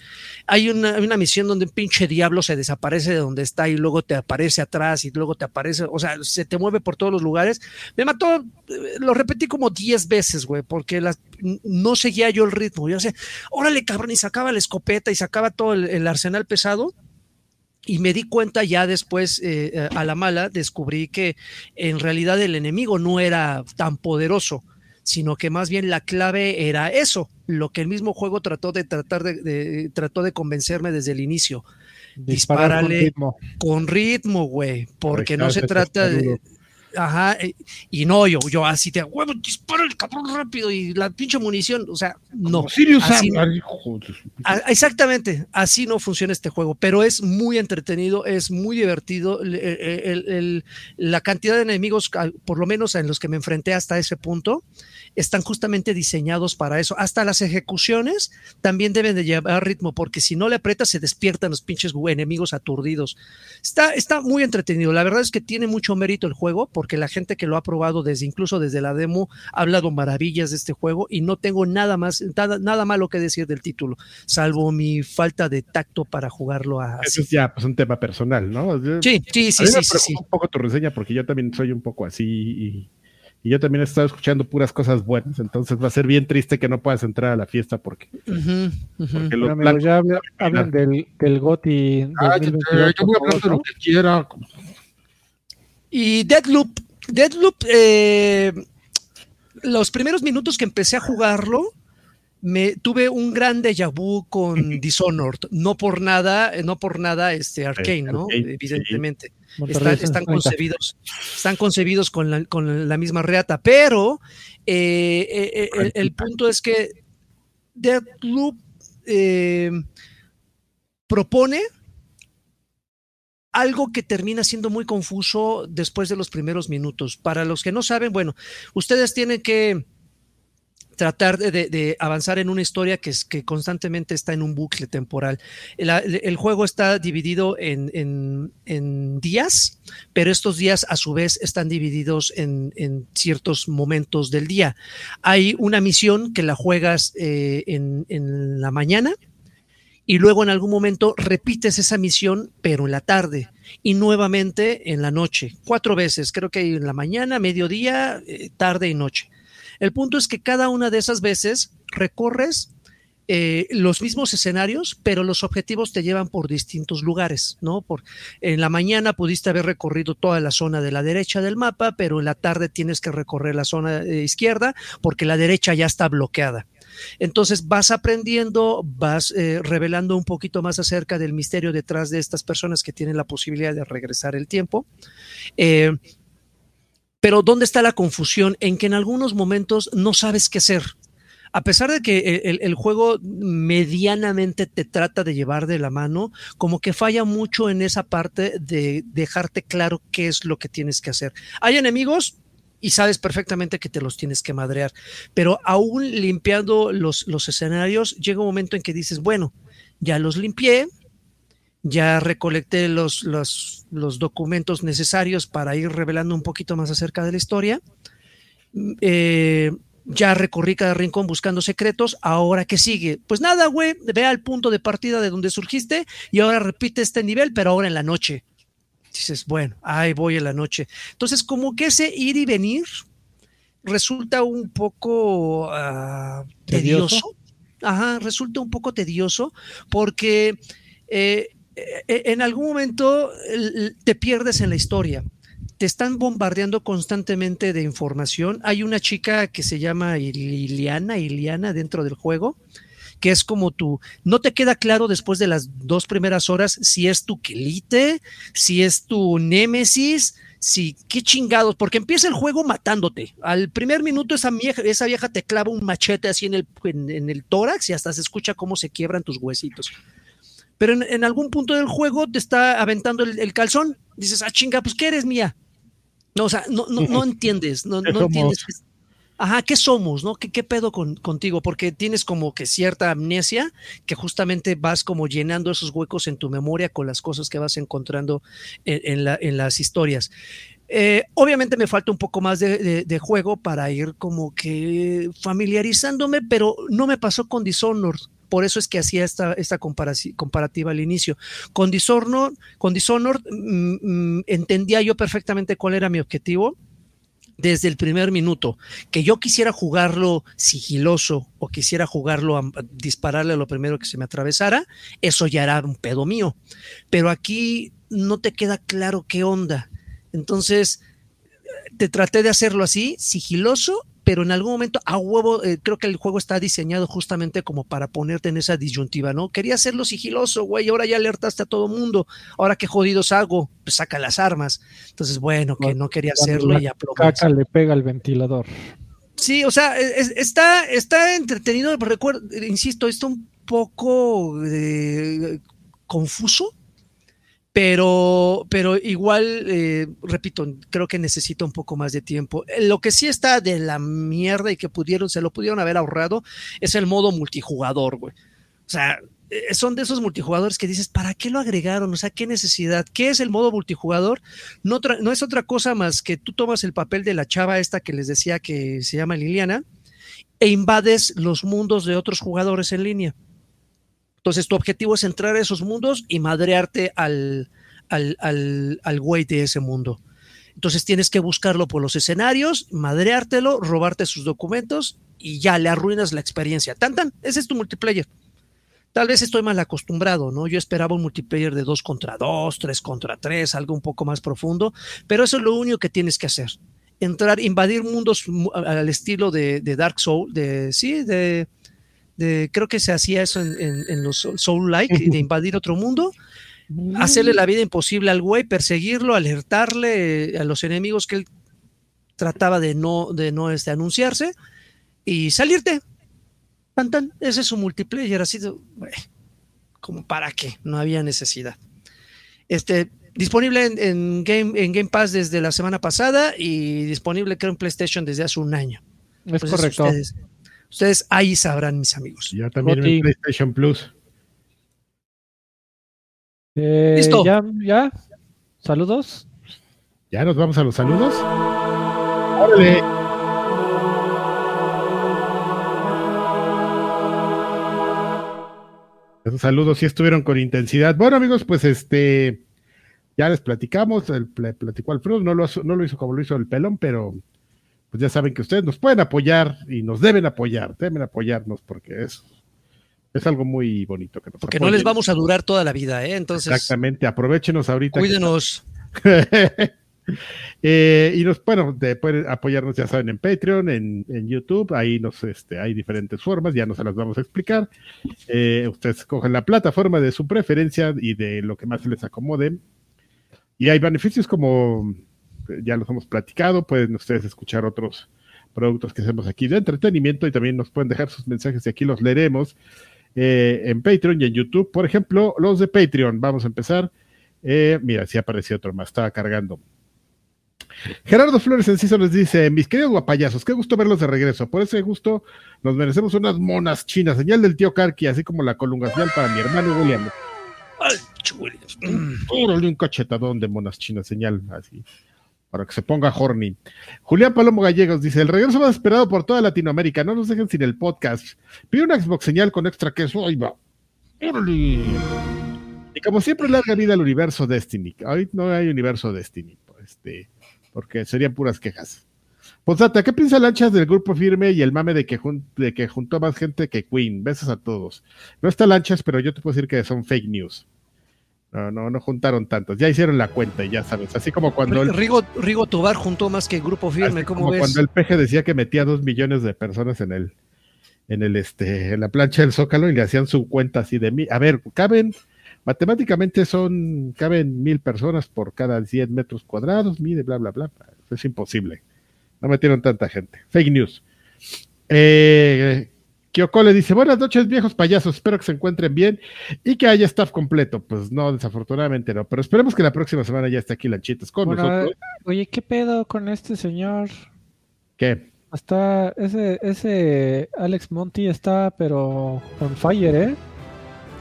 Hay una, una misión donde un pinche diablo se desaparece de donde está y luego te aparece atrás y luego te aparece, o sea, se te mueve por todos los lugares. Me mató, eh, lo repetí como 10 veces, güey, porque no seguía yo el ritmo. Yo sé, órale, cabrón, y sacaba la escopeta y sacaba todo el arsenal pesado. Y me di cuenta ya después, eh, eh, a la mala, descubrí que en realidad el enemigo no era tan poderoso, sino que más bien la clave era eso, lo que el mismo juego trató de tratar de, de- trató de convencerme desde el inicio, dispárale. ritmo. con ritmo, güey, porque no se trata de Ajá, eh, y no, yo, yo así te huevo, dispara el cabrón rápido y la pinche munición, o sea, no. Así a- exactamente, así no funciona este juego, pero es muy entretenido, es muy divertido. el- el- el- la cantidad de enemigos, por lo menos en los que me enfrenté hasta ese punto, están justamente diseñados para eso. Hasta las ejecuciones también deben de llevar ritmo, porque si no le aprietas se despiertan los pinches enemigos aturdidos. Está, está muy entretenido. La verdad es que tiene mucho mérito el juego, porque la gente que lo ha probado desde incluso desde la demo ha hablado maravillas de este juego y no tengo nada más, nada, nada malo que decir del título, salvo mi falta de tacto para jugarlo Eso así. es ya pues, un tema personal, ¿no? Yo- Sí, sí, a sí, mí sí, me sí, sí. un poco tu reseña porque yo también soy un poco así y, y yo también he estado escuchando puras cosas buenas, entonces va a ser bien triste que no puedas entrar a la fiesta porque, los amigos, blancos... ya habla- hablan del, del GOTY Ah, 2022, yo voy a hablar de lo que quiera. Y Deadloop, Deadloop, eh, los primeros minutos que empecé a jugarlo, me tuve un gran déjà vu con Dishonored, no por nada, eh, no por nada este Arcane, ¿no? Arcane. Evidentemente. Están, están 130. concebidos, están concebidos con la, con la misma reata, pero eh, eh, eh, el, el punto es que Deadloop eh, propone algo que termina siendo muy confuso después de los primeros minutos. Para los que no saben, bueno, ustedes tienen que tratar de, avanzar en una historia que, es, que constantemente está en un bucle temporal. El, juego está dividido en, días, pero estos días a su vez están divididos en, ciertos momentos del día. Hay una misión que la juegas eh, en la mañana y luego en algún momento repites esa misión, pero en la tarde y nuevamente en la noche, cuatro veces, creo que en la mañana, mediodía, eh, tarde y noche. El punto es que cada una de esas veces recorres eh, los mismos escenarios, pero los objetivos te llevan por distintos lugares, ¿no? Por, en la mañana pudiste haber recorrido toda la zona de la derecha del mapa, pero en la tarde tienes que recorrer la zona eh, izquierda porque la derecha ya está bloqueada. Entonces vas aprendiendo, vas eh, revelando un poquito más acerca del misterio detrás de estas personas que tienen la posibilidad de regresar el tiempo. Pero ¿dónde está la confusión? En que en algunos momentos no sabes qué hacer a pesar de que el, juego medianamente te trata de llevar de la mano, como que falla mucho en esa parte de dejarte claro qué es lo que tienes que hacer. Hay enemigos, y sabes perfectamente que te los tienes que madrear. Pero aún limpiando los, los, escenarios, llega un momento en que dices, bueno, ya los limpié, ya recolecté los, los, los documentos necesarios para ir revelando un poquito más acerca de la historia. Eh, ya recorrí cada rincón buscando secretos, ahora qué sigue? Pues nada, güey, ve al punto de partida de donde surgiste y ahora repite este nivel, pero ahora en la noche. Dices, bueno, ahí voy en la noche. Entonces, como que ese ir y venir resulta un poco ah, ¿Tedioso? Ajá, resulta un poco tedioso porque eh, en algún momento te pierdes en la historia te están bombardeando constantemente de información. Hay una chica que se llama Iliana, Iliana dentro del juego, que es como tú, no te queda claro después de las dos primeras horas si es tu Kelite, si es tu Némesis, si qué chingados, porque empieza el juego matándote. Al primer minuto esa vieja, esa vieja te clava un machete así en el, en, el tórax y hasta se escucha cómo se quiebran tus huesitos. Pero en, algún punto del juego te está aventando el, el calzón. Dices, ah, chinga, pues ¿qué eres mía? No, o sea, no, no, no entiendes, no, no entiendes. Ajá, ¿qué somos, no? ¿Qué, qué pedo con, contigo? Porque tienes como que cierta amnesia que justamente vas como llenando esos huecos en tu memoria con las cosas que vas encontrando en, la, en las historias. Eh, obviamente me falta un poco más de, de, juego para ir como que familiarizándome, pero no me pasó con Dishonored. Por eso es que hacía esta, esta comparativa al inicio. Con Dishonored, con Dishonored mm, mm, entendía yo perfectamente cuál era mi objetivo desde el primer minuto. Que yo quisiera jugarlo sigiloso o quisiera jugarlo a, dispararle a lo primero que se me atravesara, eso ya era un pedo mío. Pero aquí no te queda claro qué onda. Entonces, te traté de hacerlo así, sigiloso, pero en algún momento a huevo, eh, creo que el juego está diseñado justamente como para ponerte en esa disyuntiva, ¿no? Quería hacerlo sigiloso, güey, ahora ya alertaste a todo mundo, ahora qué jodidos hago, pues saca las armas. Entonces, bueno, que no quería hacerlo y ya caca le pega al ventilador. Sí, o sea, está, está entretenido, recuerdo, insisto, está un poco eh, confuso, pero, pero igual, eh, repito, creo que necesita un poco más de tiempo. Eh, lo que sí está de la mierda y que pudieron, se lo pudieron haber ahorrado, es el modo multijugador, güey. O sea, eh, son de esos multijugadores que dices, ¿para qué lo agregaron? O sea, ¿qué necesidad? ¿Qué es el modo multijugador? No, no es otra cosa más que tú tomas el papel de la chava esta que les decía que se llama Liliana e invades los mundos de otros jugadores en línea. Entonces, tu objetivo es entrar a esos mundos y madrearte al, al, al, güey de ese mundo. Entonces tienes que buscarlo por los escenarios, madreártelo, robarte sus documentos y ya le arruinas la experiencia. Tan tan, ese es tu multiplayer. Tal vez estoy mal acostumbrado, ¿no? Yo esperaba un multiplayer de 2 contra 2, 3 contra 3, algo un poco más profundo, pero eso es lo único que tienes que hacer. Entrar, invadir mundos al estilo de, de Dark Soul, de, sí, de, creo que se hacía eso en, los Soul-like, de invadir otro mundo, hacerle la vida imposible al güey, perseguirlo, alertarle a los enemigos que él trataba de no, de no este, anunciarse y salirte. Tan, Ese es su multiplayer, así como para qué, no había necesidad. Este, Disponible en, en Game, en Game Pass desde la semana pasada y disponible creo en PlayStation desde hace un año. Es Entonces, correcto. Ustedes, ustedes ahí sabrán, mis amigos. Ya también en PlayStation Plus. Eh, Listo. ¿Ya? ¿Ya? ¿Saludos? Ya nos vamos a los saludos. Órale. Esos saludos sí estuvieron con intensidad. Bueno, amigos, pues este ya les platicamos, el pl- platicó Alfredo, no lo, no lo hizo como lo hizo el pelón, pero pues ya saben que ustedes nos pueden apoyar y nos deben apoyar, deben apoyarnos porque es, es algo muy bonito que nos Porque no les apoyen. vamos a durar toda la vida, ¿eh? Entonces, Exactamente, aprovechenos ahorita. que cuídenos. Eh, y nos, bueno, de- pueden apoyarnos, ya saben, en Patreon, en, en YouTube, ahí nos, este, hay diferentes formas, ya no se las vamos a explicar. Eh, ustedes cogen la plataforma de su preferencia y de lo que más se les acomode. Y hay beneficios como, ya los hemos platicado, pueden ustedes escuchar otros productos que hacemos aquí de entretenimiento y también nos pueden dejar sus mensajes y aquí los leeremos eh, en Patreon y en YouTube. Por ejemplo, los de Patreon, vamos a empezar. Eh, mira, sí apareció otro más, estaba cargando. Gerardo Flores Enciso nos dice: Mis queridos guapayazos, qué gusto verlos de regreso. Por ese gusto nos merecemos unas monas chinas, señal del tío Karki, así como la colungación para mi hermano William. Órale, un cachetadón de monas chinas, señal así, para que se ponga horny. Julián Palomo Gallegos dice: El regreso más esperado por toda Latinoamérica. No nos dejen sin el podcast. Pide una Xbox señal con extra queso. Ahí va. Órale. Y como siempre, larga vida al universo Destiny. Hoy no hay universo Destiny, este, porque serían puras quejas. Posdata, ¿qué piensa Lanchas del grupo firme y el mame de que, de que juntó más gente que Queen? Besos a todos. No está Lanchas, pero yo te puedo decir que son fake news. No, no, no juntaron tantos. Ya hicieron la cuenta y ya sabes. Así como cuando el, Rigo, Rigo Tobar juntó más que Grupo Firme, ¿cómo como ves? cuando el peje decía que metía dos millones de personas en el, en el, este, en la plancha del Zócalo y le hacían su cuenta así de mí. A ver, caben, matemáticamente son, caben mil personas por cada 100 metros cuadrados, mide, bla, bla, bla. Es imposible. No metieron tanta gente. Fake news. Eh, Kyoko le dice, buenas noches viejos payasos, espero que se encuentren bien y que haya staff completo. Pues no, desafortunadamente no, pero esperemos que la próxima semana ya esté aquí Lanchitas con Bueno, nosotros. oye, ¿qué pedo con este señor? ¿Qué? Está, ese, ese Alex Monty está, pero on fire, ¿eh?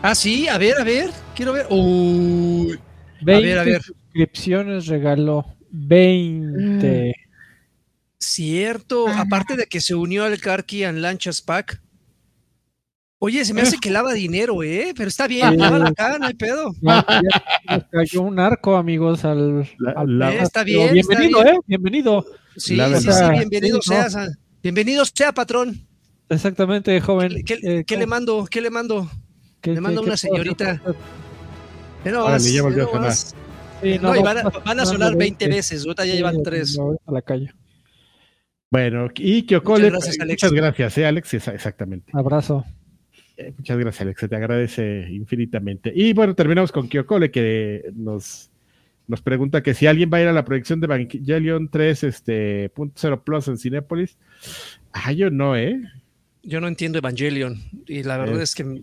Ah, sí, a ver, a ver, quiero ver. Uy, 20 ver, a ver. suscripciones regaló. 20. cierto. Aparte de que se unió al Karki and Lanchas Pack. Oye, se me hace que lava dinero, ¿eh? Pero está bien, Sí. lávala acá, no hay pedo. Cayó un arco, amigos, al. La- al- la- Eh, está pero bien, está Bienvenido, bien. ¿eh? Bienvenido. Sí, La sí, sí, bienvenido Sí, no. sa- Bienvenido sea, patrón. Exactamente, ¿Qué, joven. qué- Eh, qué le mando? ¿Qué le mando? ¿qué- le mando qué- una señorita? nomás, Órale, ya volvió a sonar. Sí, No, van a, van a sonar no, 20 veinte. veces, ahorita ya llevan me 3. voy a la calle. Bueno, y Kyoko Muchas le- gracias, Alex. muchas gracias, ¿eh, Alex? Esa- Exactamente. Abrazo. Eh, Muchas gracias, Alex. Se te agradece infinitamente. Y bueno, terminamos con Kyokole, que nos, nos pregunta que si alguien va a ir a la proyección de Evangelion 3, este, punto cero plus en Cinépolis. Ah, yo no, ¿eh? Yo no entiendo Evangelion y la verdad Eh. es que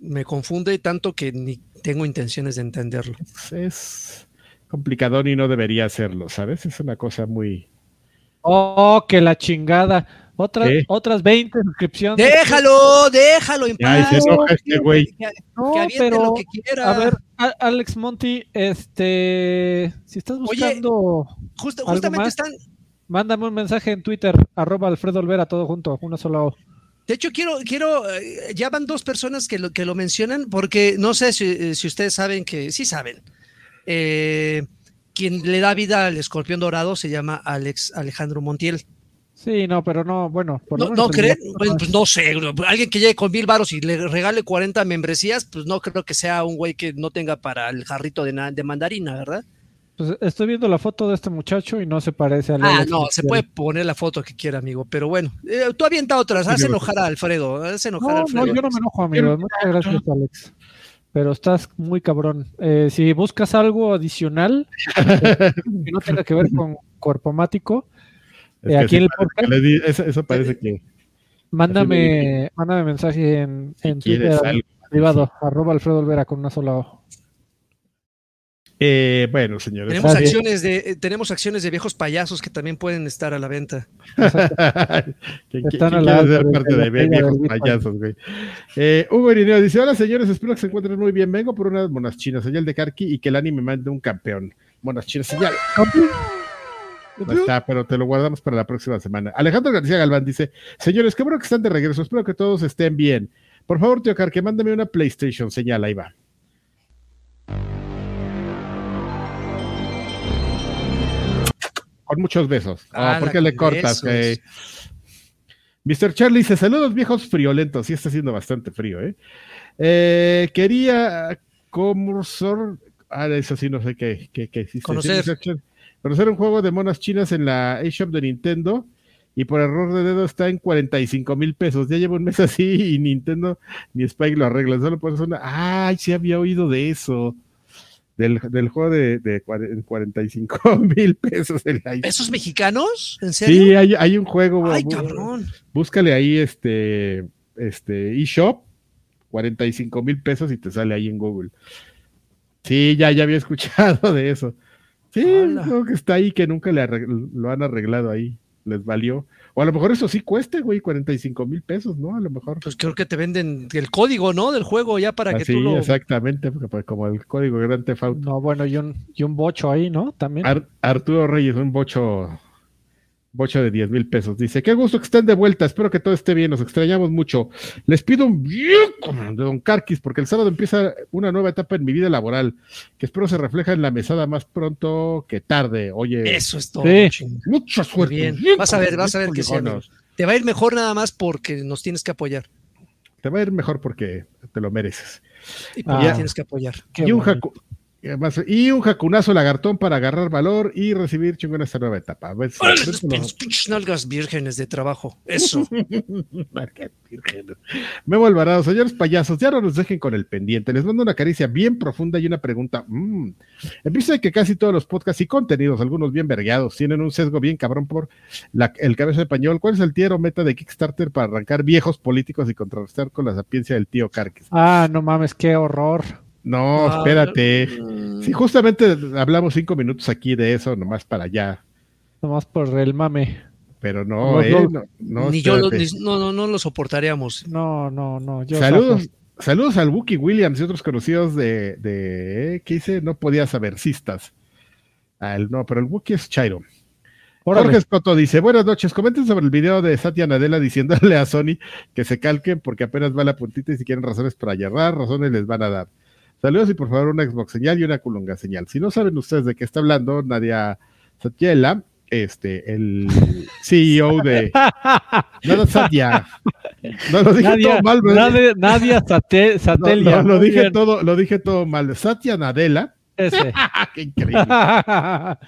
me confunde tanto que ni tengo intenciones de entenderlo. Es, es complicadón y no debería hacerlo, ¿sabes? Es una cosa muy... Oh, que la chingada. Otra, otras 20 suscripciones. Déjalo, déjalo en Ay, paz. se enoja este güey. Que, No, que aviente pero, lo que quiera. a ver, a- Alex Monty, este, si estás Oye, buscando, Justa- ¿algo justamente más? están. mándame un mensaje en Twitter, arroba Alfredo Olvera, todo junto, una sola O. De hecho, quiero, quiero, eh, ya van dos personas que lo, que lo mencionan, porque no sé si, eh, si ustedes saben que, sí saben. Eh, quien le da vida al escorpión dorado se llama Alex Alejandro Montiel. Sí, no, pero no, bueno. Por No, no creen, pues, pues, no sé, no, alguien que llegue con mil varos y le regale 40 membresías, pues no creo que sea un güey que no tenga para el jarrito de, na- de mandarina, ¿verdad? Pues estoy viendo la foto de este muchacho y no se parece al Ah, no, se puede poner la foto que quiera, amigo, pero bueno, eh, tú avienta otras, haz enojar a Alfredo, haz enojar a Alfredo. no, yo no me enojo, amigo. Muchas gracias, Alex. Pero estás muy cabrón. Eh, si buscas algo adicional que no tenga que ver con cuerpomático, es Eh, que aquí sí en el podcast. le di- eso, eso parece que mándame, mándame mensaje en, en quieres Twitter algo. privado, arroba Alfredo Olvera con una sola O. Eh, bueno, señores. Tenemos acciones, de, eh, tenemos acciones de viejos payasos que también pueden estar a la venta. ¿Quién, Están a la ser parte de viejos payasos, güey? Eh, Hugo Irineo dice: Hola, señores, espero que se encuentren muy bien. Vengo por unas monas chinas, señal de Karki, y que el anime mande un campeón. Monas chinas, señal. No está, pero te lo guardamos para la próxima semana. Alejandro García Galván dice: Señores, qué bueno que están de regreso. Espero que todos estén bien. Por favor, tío Karki, mándame una PlayStation, señal, ahí va. Con muchos besos. Ah, ¿Por la qué le cortas? Mr. Charlie dice: Saludos, viejos friolentos. Sí, está haciendo bastante frío, ¿eh? Eh, quería Comursor. Ah, eso sí, no sé qué, qué, qué hiciste. Conocer. Sí. Conocer un juego de monas chinas en la eShop de Nintendo. Y por error de dedo está en 45 mil pesos. Ya llevo un mes así y Nintendo ni Spike lo arregla. Solo por eso una. Ay, sí había oído de eso. Del, del juego de, de cuare- 45 mil pesos. en la. ¿Pesos mexicanos? ¿En serio? Sí, hay, hay un juego. Ay, cabrón. Búscale ahí este, este eShop, 45 mil pesos y te sale ahí en Google. Sí, ya, ya había escuchado de eso. Sí, creo que está ahí que nunca le lo han arreglado ahí. Les valió. O a lo mejor eso sí cueste, güey, 45 mil pesos, ¿no? A lo mejor. Pues creo que te venden el código, ¿no? Del juego ya para que Así, tú lo... exactamente, porque, pues, como el código Grand Theft Auto. No, bueno, y un, y un bocho ahí, ¿no? También. Ar- Arturo Reyes, un bocho, bocho de 10 mil pesos. Dice, qué gusto que estén de vuelta, espero que todo esté bien, nos extrañamos mucho. Les pido un bien de Don Carquis, porque el sábado empieza una nueva etapa en mi vida laboral, que espero se refleja en la mesada más pronto que tarde. Oye, Eso es todo. Sí. mucha suerte. bien. bien Vas a ver, vas a ver que poligonos. Te va a ir mejor nada más porque nos tienes que apoyar. Te va a ir mejor porque te lo mereces. Y porque Ah. tienes que apoyar. Qué y, un bonito. Y además- y un jacunazo lagartón para agarrar valor y recibir chingón esta nueva etapa. Lo- pin- pinches nalgas vírgenes de trabajo. Eso. Virgen. Memo Alvarado, señores payasos, ya no nos dejen con el pendiente. Les mando una caricia bien profunda y una pregunta. Mm. Empiezo de que casi todos los podcasts y contenidos, algunos bien vergueados, tienen un sesgo bien cabrón por la- el cabeza de pañol. ¿Cuál es el tiero meta de Kickstarter para arrancar viejos políticos y contrarrestar con la sapiencia del tío Carques? Ah, no mames, qué horror. No, Ah, espérate. mm, Sí, justamente hablamos cinco minutos aquí de eso, nomás para allá. Nomás por el mame. Pero no, No, eh, no. no, no, ni yo lo, ni- no, no, no lo soportaríamos. No, no, no. Yo Saludos, saludos al Wookie Williams y otros conocidos de, de ¿qué dice? No podía saber, cistas. Al, no, pero el Wookie es Chairo. Órale. Jorge Escoto dice, buenas noches, comenten sobre el video de Satya Nadella diciéndole a Sony que se calquen porque apenas va la puntita y si quieren razones para yerrar, razones les van a dar. Saludos y por favor una Xbox señal y una Culunga señal. Si no saben ustedes de qué está hablando, Nadia Satyela, este, el CEO de... No, Satya. No lo dije Nadia, todo mal, ¿verdad? Nadia, Satelia. no, lo dije bien. todo, lo dije todo mal. Satya Nadella, Ese. qué increíble.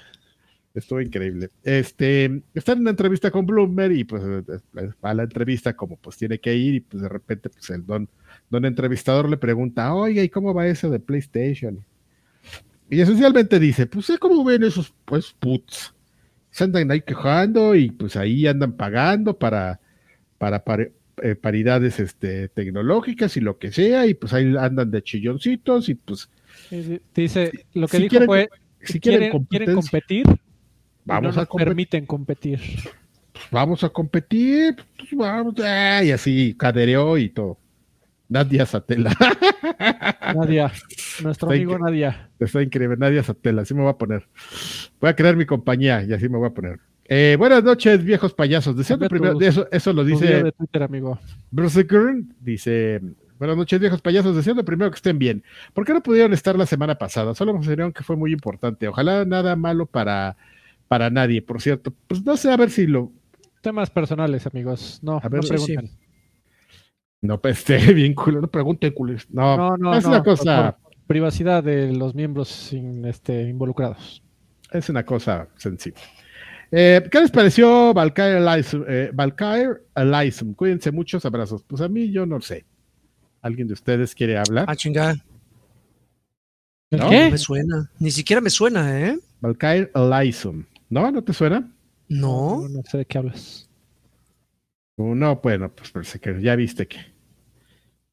Estuvo increíble. Este, está en una entrevista con Bloomberg y pues va a la entrevista como pues tiene que ir y pues de repente pues el don, don entrevistador le pregunta, oiga, ¿y cómo va eso de PlayStation? Y esencialmente dice, pues sé cómo ven esos pues puts. Se andan ahí quejando y pues ahí andan pagando para, para eh, paridades este, tecnológicas y lo que sea, y pues ahí andan de chilloncitos y pues Dice, lo que Si dijo quieren- fue, si quieren, quieren, competir, vamos no a nos competir. permiten competir. vamos a competir, pues vamos, ah, y así cadereó y todo. Nadia Satela, Nadia, nuestro Está amigo Nadia. está increíble, Nadia Satela, así me voy a poner. Voy a crear mi compañía y así me voy a poner. Eh, buenas noches, viejos payasos. Deseando primero, eso, eso lo dice de Twitter, amigo. Bruce Kern, dice, buenas noches, viejos payasos, deseando primero que estén bien. ¿Por qué no pudieron estar la semana pasada? Solo consideraron que fue muy importante. Ojalá nada malo para, para nadie, por cierto. Pues no sé, a ver si lo, Temas personales, amigos. No, A ver, no sí, pregunten. No, pues esté bien culo, no pregunten culos. No, No, no, es no, una cosa, privacidad de los miembros sin, este, involucrados. es una cosa sencilla. Eh, ¿Qué les pareció Valkyrie Elysium? Eh, Valkyrie Elysium? Cuídense muchos abrazos. Pues a mí yo no sé. ¿Alguien de ustedes quiere hablar? Ah, chingada. ¿El ¿No? qué? No me suena. Ni siquiera me suena, ¿eh? Valkyrie Elysium. ¿No? ¿No te suena? No. No, no sé de qué hablas. Uh, No, bueno, pues parece que ya viste que,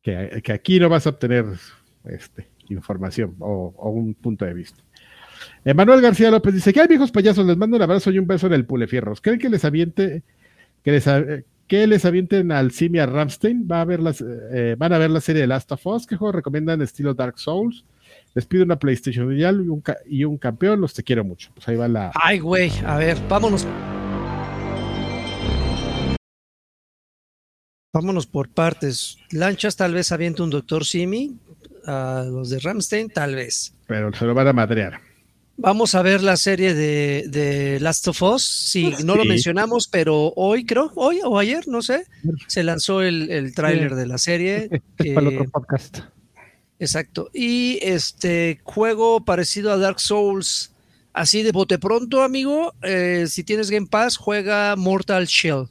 que, aquí no vas a obtener este, información o, un punto de vista. Emanuel García López dice: ¿Qué hay, viejos payasos? Les mando un abrazo y un beso en el pulefierros. ¿Creen que les aviente, que les, que les avienten al Simia Ramstein? Va a ver las, eh, van a ver la serie de Last of Us. ¿Qué juego recomiendan estilo Dark Souls? Les pido una PlayStation y un, y un campeón. Los te quiero mucho. Pues ahí va la. Ay, güey. A ver, vámonos. Vámonos por partes. Lanchas tal vez aviente un Doctor Simi. A los de Ramstein, tal vez. Pero se lo van a madrear. Vamos a ver la serie de, de Last of Us. Sí, no lo mencionamos, pero hoy creo, hoy o ayer, no sé, se lanzó el, el tráiler de la serie. para otro podcast. Exacto. Y este juego parecido a Dark Souls, así de bote pronto, amigo. Eh, si tienes Game Pass, juega Mortal Shell.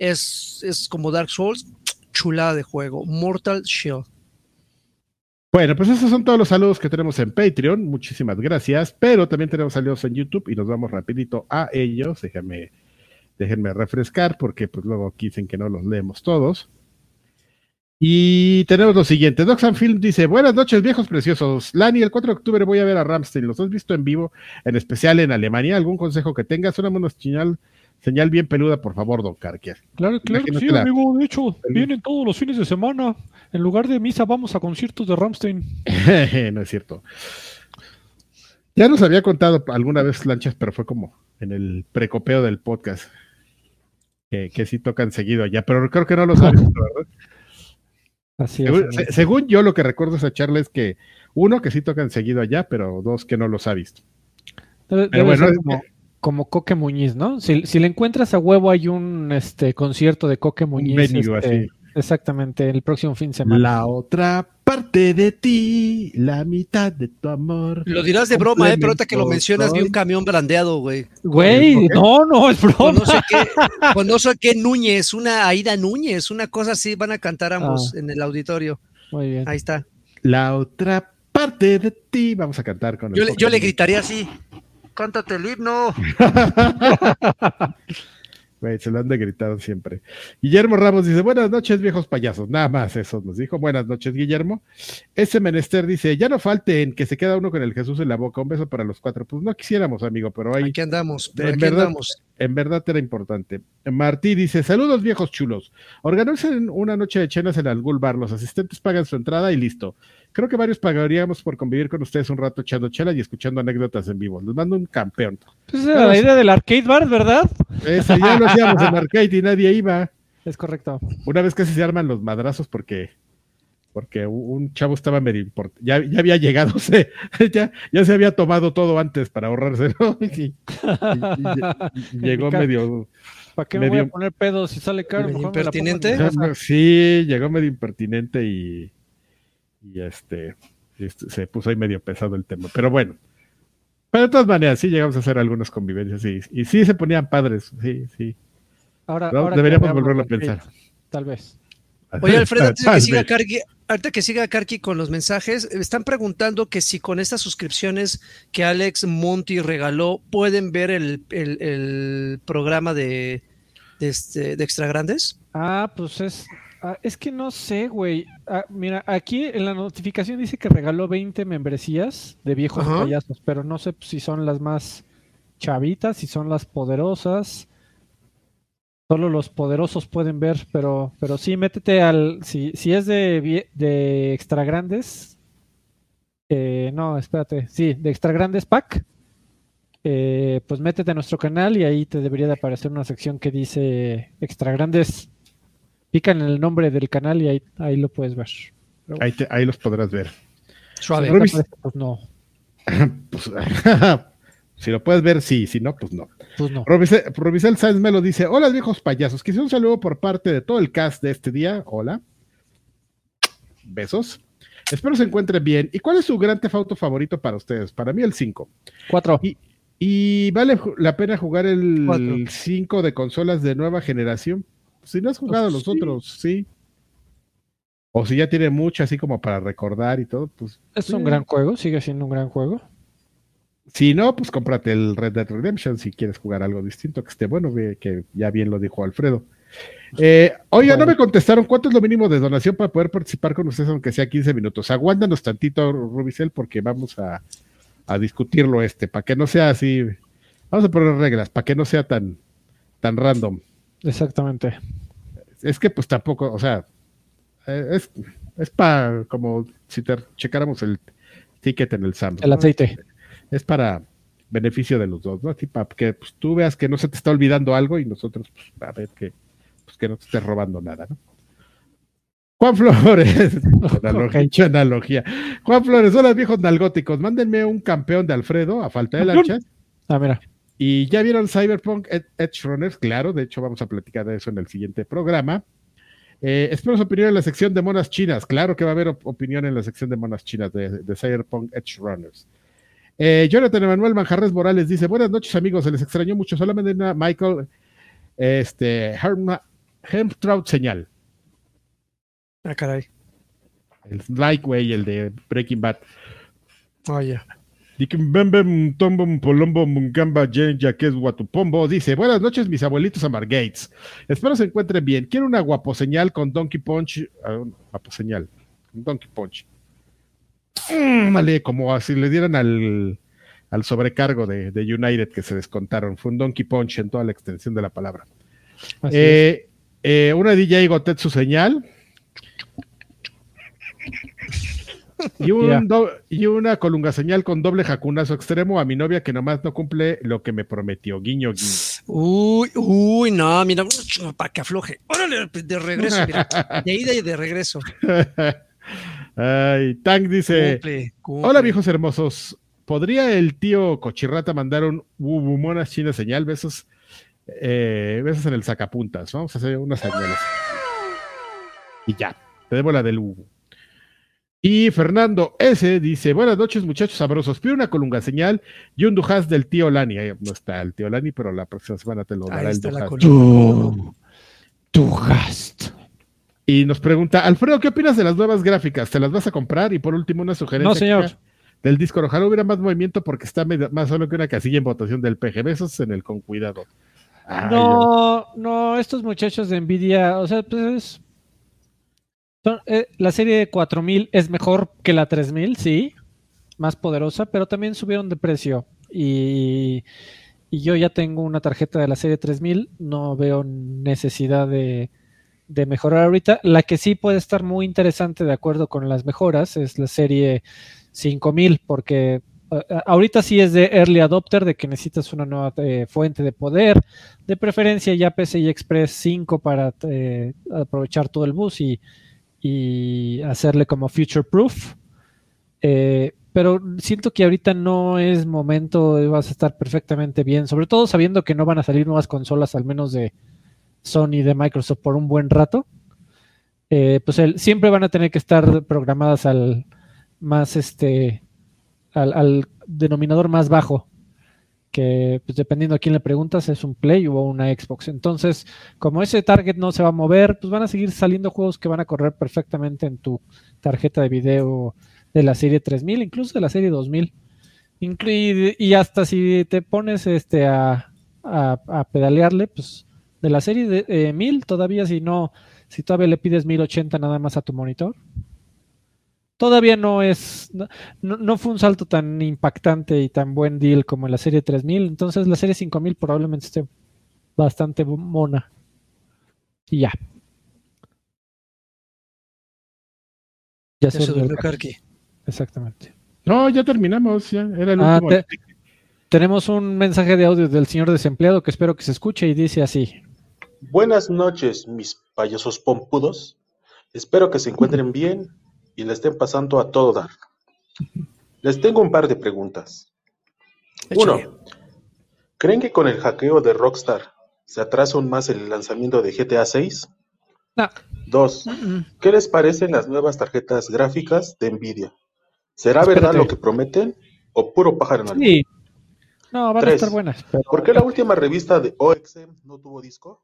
Es, es como Dark Souls, chulada de juego. Mortal Shell. Bueno, pues esos son todos los saludos que tenemos en Patreon. Muchísimas gracias. Pero también tenemos saludos en YouTube y nos vamos rapidito a ellos. Déjenme, déjenme refrescar porque pues luego dicen que no los leemos todos. Y tenemos lo siguiente. Doxan Film dice, buenas noches, viejos preciosos. Lani, el 4 de octubre voy a ver a Ramstein. ¿Los has visto en vivo, en especial en Alemania? ¿Algún consejo que tengas? Una señal, señal bien peluda, por favor, don Carquier. Claro, claro sí, amigo. De hecho, vienen todos los fines de semana. En lugar de misa, vamos a conciertos de Ramstein. no es cierto. Ya nos había contado alguna vez Lanchas, pero fue como en el precopeo del podcast. Que, que sí tocan seguido allá, pero creo que no lo sabes, ¿verdad? según, yo, lo que recuerdo esa charla es que uno, que sí tocan seguido allá, pero dos, que no los ha visto. pero bueno, como, Coque Muñiz, ¿no? Si, le encuentras a huevo, hay un este concierto de Coque Muñiz. Este, exactamente, el próximo fin de semana. La otra parte de ti, la mitad de tu amor. Lo dirás de broma, ¿eh? Pero ahorita que lo mencionas, vi un camión brandeado, güey. Güey, no, no, es broma. no sé qué, no sé qué Núñez, una Aida Núñez, una cosa así, van a cantar ambos ah. en el auditorio. Muy bien. Ahí está. La otra parte de ti, vamos a cantar con Yo, yo le gritaría así, cántate el himno. se lo han de gritar siempre. Guillermo Ramos dice, buenas noches, viejos payasos. Nada más eso nos dijo. Buenas noches, Guillermo. Ese menester dice, ya no falten que se queda uno con el Jesús en la boca. Un beso para los cuatro. Pues no quisiéramos, amigo, pero ahí... Aquí andamos, en verdad, andamos. En verdad era importante. Martí dice, saludos, viejos chulos. Organicen una noche de chenas en algún bar. Los asistentes pagan su entrada y listo. Creo que varios pagaríamos por convivir con ustedes un rato echando chela y escuchando anécdotas en vivo. Les mando un campeón. Pues era la idea del arcade bar, ¿verdad? Esa ya lo hacíamos en arcade y nadie iba. Es correcto. Una vez casi se arman los madrazos porque porque un chavo estaba medio ya, ya había llegado, ya, ya se había tomado todo antes para ahorrarse, Y, llegó medio. ¿Para qué me voy a poner pedo si sale caro? ¿Impertinente? Sí, llegó medio impertinente y y este, este, se puso ahí medio pesado el tema. Pero bueno, pero de todas maneras, sí llegamos a hacer algunas convivencias y, y sí se ponían padres, sí, sí. Ahora, deberíamos volverlo a pensar. Tal vez. Oye, Alfredo, antes de que siga Karki, ahorita que siga Karki con los mensajes, están preguntando que si con estas suscripciones que Alex Monty regaló, pueden ver el, el, programa de, de, este, de Extra Grandes. Ah, pues es, Ah, es que no sé, güey. Ah, mira, aquí en la notificación dice que regaló 20 membresías de viejos payasos, pero no sé si son las más chavitas, si son las poderosas. Solo los poderosos pueden ver, pero, pero sí, métete al. Si, si es de, de extra grandes. Eh, no, espérate. Sí, de extra grandes pack. Eh, pues métete a nuestro canal y ahí te debería de aparecer una sección que dice extra grandes Pica en el nombre del canal y ahí, ahí lo puedes ver. Ahí, ahí, los podrás ver. Suave. Pues no. pues, si lo puedes ver, sí. Si no, pues no. Pues no. Robisel Sáenz me lo dice. Hola, viejos payasos. Quisiera un saludo por parte de todo el cast de este día. Hola. Besos. Espero se encuentren bien. ¿Y cuál es su gran tefauto favorito para ustedes? Para mí el 5. 4. Y, vale la pena jugar el 5 de consolas de nueva generación. Si no has jugado los otros, sí. O si ya tiene mucho así como para recordar y todo, pues. Es un gran juego, sigue siendo un gran juego. Si no, pues cómprate el Red Dead Redemption si quieres jugar algo distinto, que esté bueno, que ya bien lo dijo Alfredo. Eh, oiga, no me contestaron cuánto es lo mínimo de donación para poder participar con ustedes, aunque sea 15 minutos. Aguántanos tantito, Rubicel, porque vamos a, a discutirlo este, para que no sea así. Vamos a poner reglas, para que no sea tan, tan random. Exactamente. Es que pues tampoco, o sea, eh, es, es para como si te checáramos el ticket en el SAM. El aceite. Es para beneficio de los dos, ¿no? Así para que pues, tú veas que no se te está olvidando algo y nosotros, pues, a ver que, pues, que no te estés robando nada, ¿no? Juan Flores, analogía, Ok. analogía. Juan Flores, hola viejos nalgóticos, mándenme un campeón de Alfredo a falta de lanchas. Ah, mira. Y ya vieron Cyberpunk Ed- Edge Runners, claro, de hecho vamos a platicar de eso en el siguiente programa. Eh, espero su opinión en la sección de monas chinas, claro que va a haber op- opinión en la sección de monas chinas de, de Cyberpunk Edge Runners. Eh, Jonathan Emanuel Manjarres Morales dice, buenas noches amigos, se les extrañó mucho, solamente una Michael este, Hemtrout señal, Ah, caray. el like, güey, el de Breaking Bad. Oye. Dikimbembe Mtombo Mpolombo Mungamba Jen Jaques Watupombo dice: Buenas noches, mis abuelitos Amargates. Espero se encuentren bien. Quiero una guaposeñal con Donkey Punch. un guaposeñal. Donkey Punch. Mm, vale, como si le dieran al, al sobrecargo de, de United que se descontaron. Fue un Donkey Punch en toda la extensión de la palabra. Eh, eh, una DJ Gotetsu señal. Y, un do- y una colunga señal con doble jacunazo extremo a mi novia que nomás no cumple lo que me prometió. Guiño, guiño. Uy, uy, no, mira, para que afloje. Órale, de regreso, mira. De ida y de regreso. Ay, Tank dice: Cumple, cumple. Hola, viejos hermosos. ¿Podría el tío Cochirrata mandar un mona china señal? Besos, eh, besos en el sacapuntas. Vamos a hacer unas señales. Y ya, te debo la del Hugo. Y Fernando S. dice: Buenas noches, muchachos sabrosos. Pido una colunga señal y un dujas del tío Lani. Ahí no está el tío Lani, pero la próxima semana te lo Ahí dará el está la dujas. Tu, tu gast. Y nos pregunta, Alfredo, ¿qué opinas de las nuevas gráficas? ¿Te las vas a comprar? Y por último, una sugerencia. No, señor. Del disco, ojalá hubiera más movimiento porque está medio- más solo que una casilla en votación del PG. Besos en el con cuidado. Ay, No, no, estos muchachos de Nvidia, o sea, pues es- eh, la serie 4000 es mejor que la 3000, sí, más poderosa, pero también subieron de precio. Y, yo ya tengo una tarjeta de la serie 3000, no veo necesidad de, de mejorar ahorita. La que sí puede estar muy interesante de acuerdo con las mejoras es la serie 5000, porque eh, ahorita sí es de early adopter, de que necesitas una nueva eh, fuente de poder, de preferencia ya PCI Express 5 para eh, aprovechar todo el bus y, y hacerle como future proof. Eh, pero siento que ahorita no es momento, vas a estar perfectamente bien, sobre todo sabiendo que no van a salir nuevas consolas, al menos de Sony y de Microsoft por un buen rato. Eh, pues siempre van a tener que estar programadas al más este al denominador más bajo que pues dependiendo a quién le preguntas es un Play o una Xbox. Entonces, como ese target no se va a mover, pues van a seguir saliendo juegos que van a correr perfectamente en tu tarjeta de video de la serie 3000, incluso de la serie 2000. Inclu- y hasta si te pones este a, a- a pedalearle, pues de la serie de eh, 1000 todavía si no, si todavía le pides 1080 nada más a tu monitor, todavía no es, no, no- fue un salto tan impactante y tan buen deal como en la serie 3000, entonces la serie 5000 probablemente esté bastante mona. Y ya. Ya se durmió Karki. Exactamente. No, ya terminamos. Ya era el Ah, último. te- tenemos un mensaje de audio del señor desempleado que espero que se escuche y dice así. Buenas noches, mis payasos pompudos. Espero que se encuentren bien y le estén pasando a todo dar. Les tengo un par de preguntas. Échale. Uno, ¿creen que con el hackeo de Rockstar se atrasa aún más el lanzamiento de GTA 6? No. Dos, ¿qué les parecen las nuevas tarjetas gráficas de Nvidia? ¿Será Espérate. verdad lo que prometen o puro pájaro en el Sí. No, van a Tres. estar buenas. pero- ¿Por qué la última revista de OXM no tuvo disco?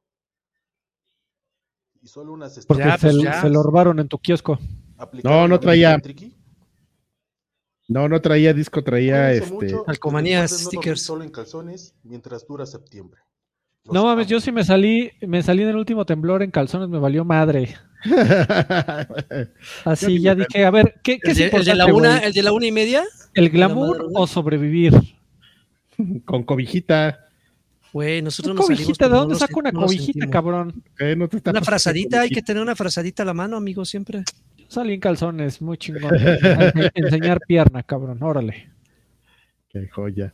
Y solo unas Porque Ya, se, pues ya. se lo robaron en tu kiosco. No, no traía. No, no traía disco, traía Cuídense este. mucho, Calcomanías, stickers. Solo en calzones mientras dura septiembre. Los No mames, yo sí me salí, me salí en el último temblor en calzones, me valió madre. Así ya dije, a ver, ¿qué, qué ¿El es de, el de la una? ¿El de la una y media? ¿El glamour o sobrevivir? Con cobijita. Güey, nosotros ¿Una nos salimos. cobijita? ¿De dónde saco una no cobijita, cabrón? Eh, no te está Una frazadita, hay que tener una frazadita a la mano, amigo, siempre. Salí en calzones, muy chingón. Ense- Enseñar pierna, cabrón, órale. Qué joya.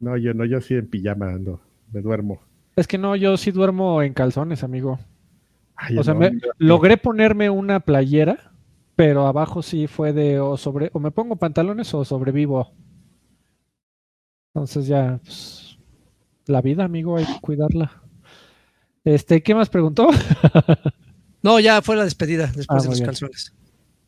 No, yo no, yo sí en pijama ando. Me duermo. Es que no, yo sí duermo en calzones, amigo. Ay, O sea, no, me- mira, logré ponerme una playera, pero abajo sí fue de o sobre o me pongo pantalones o sobrevivo. Entonces ya, pues, la vida, amigo, hay que cuidarla. Este, ¿qué más preguntó? No, ya fue la despedida después Ah, de los bien. calzones.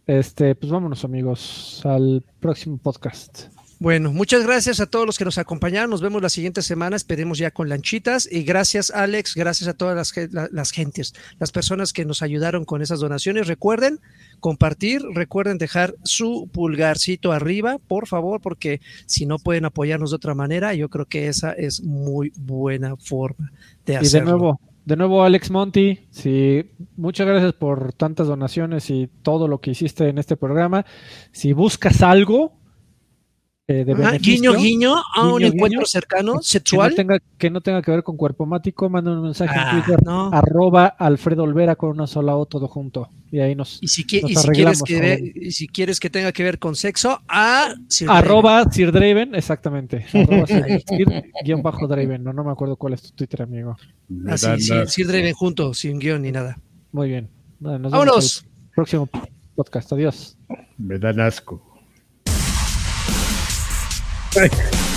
Este, pues vámonos, amigos, al próximo podcast. Bueno, muchas gracias a todos los que nos acompañaron. Nos vemos la siguiente semana. Esperemos ya con lanchitas. Y gracias, Alex. Gracias a todas las, las gentes, las personas que nos ayudaron con esas donaciones. Recuerden compartir, recuerden dejar su pulgarcito arriba, por favor, porque si no pueden apoyarnos de otra manera, yo creo que esa es muy buena forma de Y de hacerlo. nuevo, de nuevo, Alex Monti, sí, muchas gracias por tantas donaciones y todo lo que hiciste en este programa. Si buscas algo eh, de Ajá, beneficio, guiño, guiño, a un Guiño, encuentro guiño. cercano, que no, sexual. tenga, que no tenga que ver con cuerpo mático, manda un mensaje Ah, en Twitter, no. arroba Alfredo Olvera con una sola O todo junto. Y ahí nos... Y si, qui- Nos y si quieres arreglamos, que ve- joven. y si quieres que tenga que ver con sexo, a Sir Arroba Sir Draven, exactamente. Arroba Sir, Sir- guion bajo Draven. No, no me acuerdo cuál es tu Twitter, amigo. Ah, sí, sí, Sir Draven junto, sin guion ni nada. Muy bien. Nos vemos ¡Vámonos! el próximo podcast. Adiós. me dan asco. Thanks.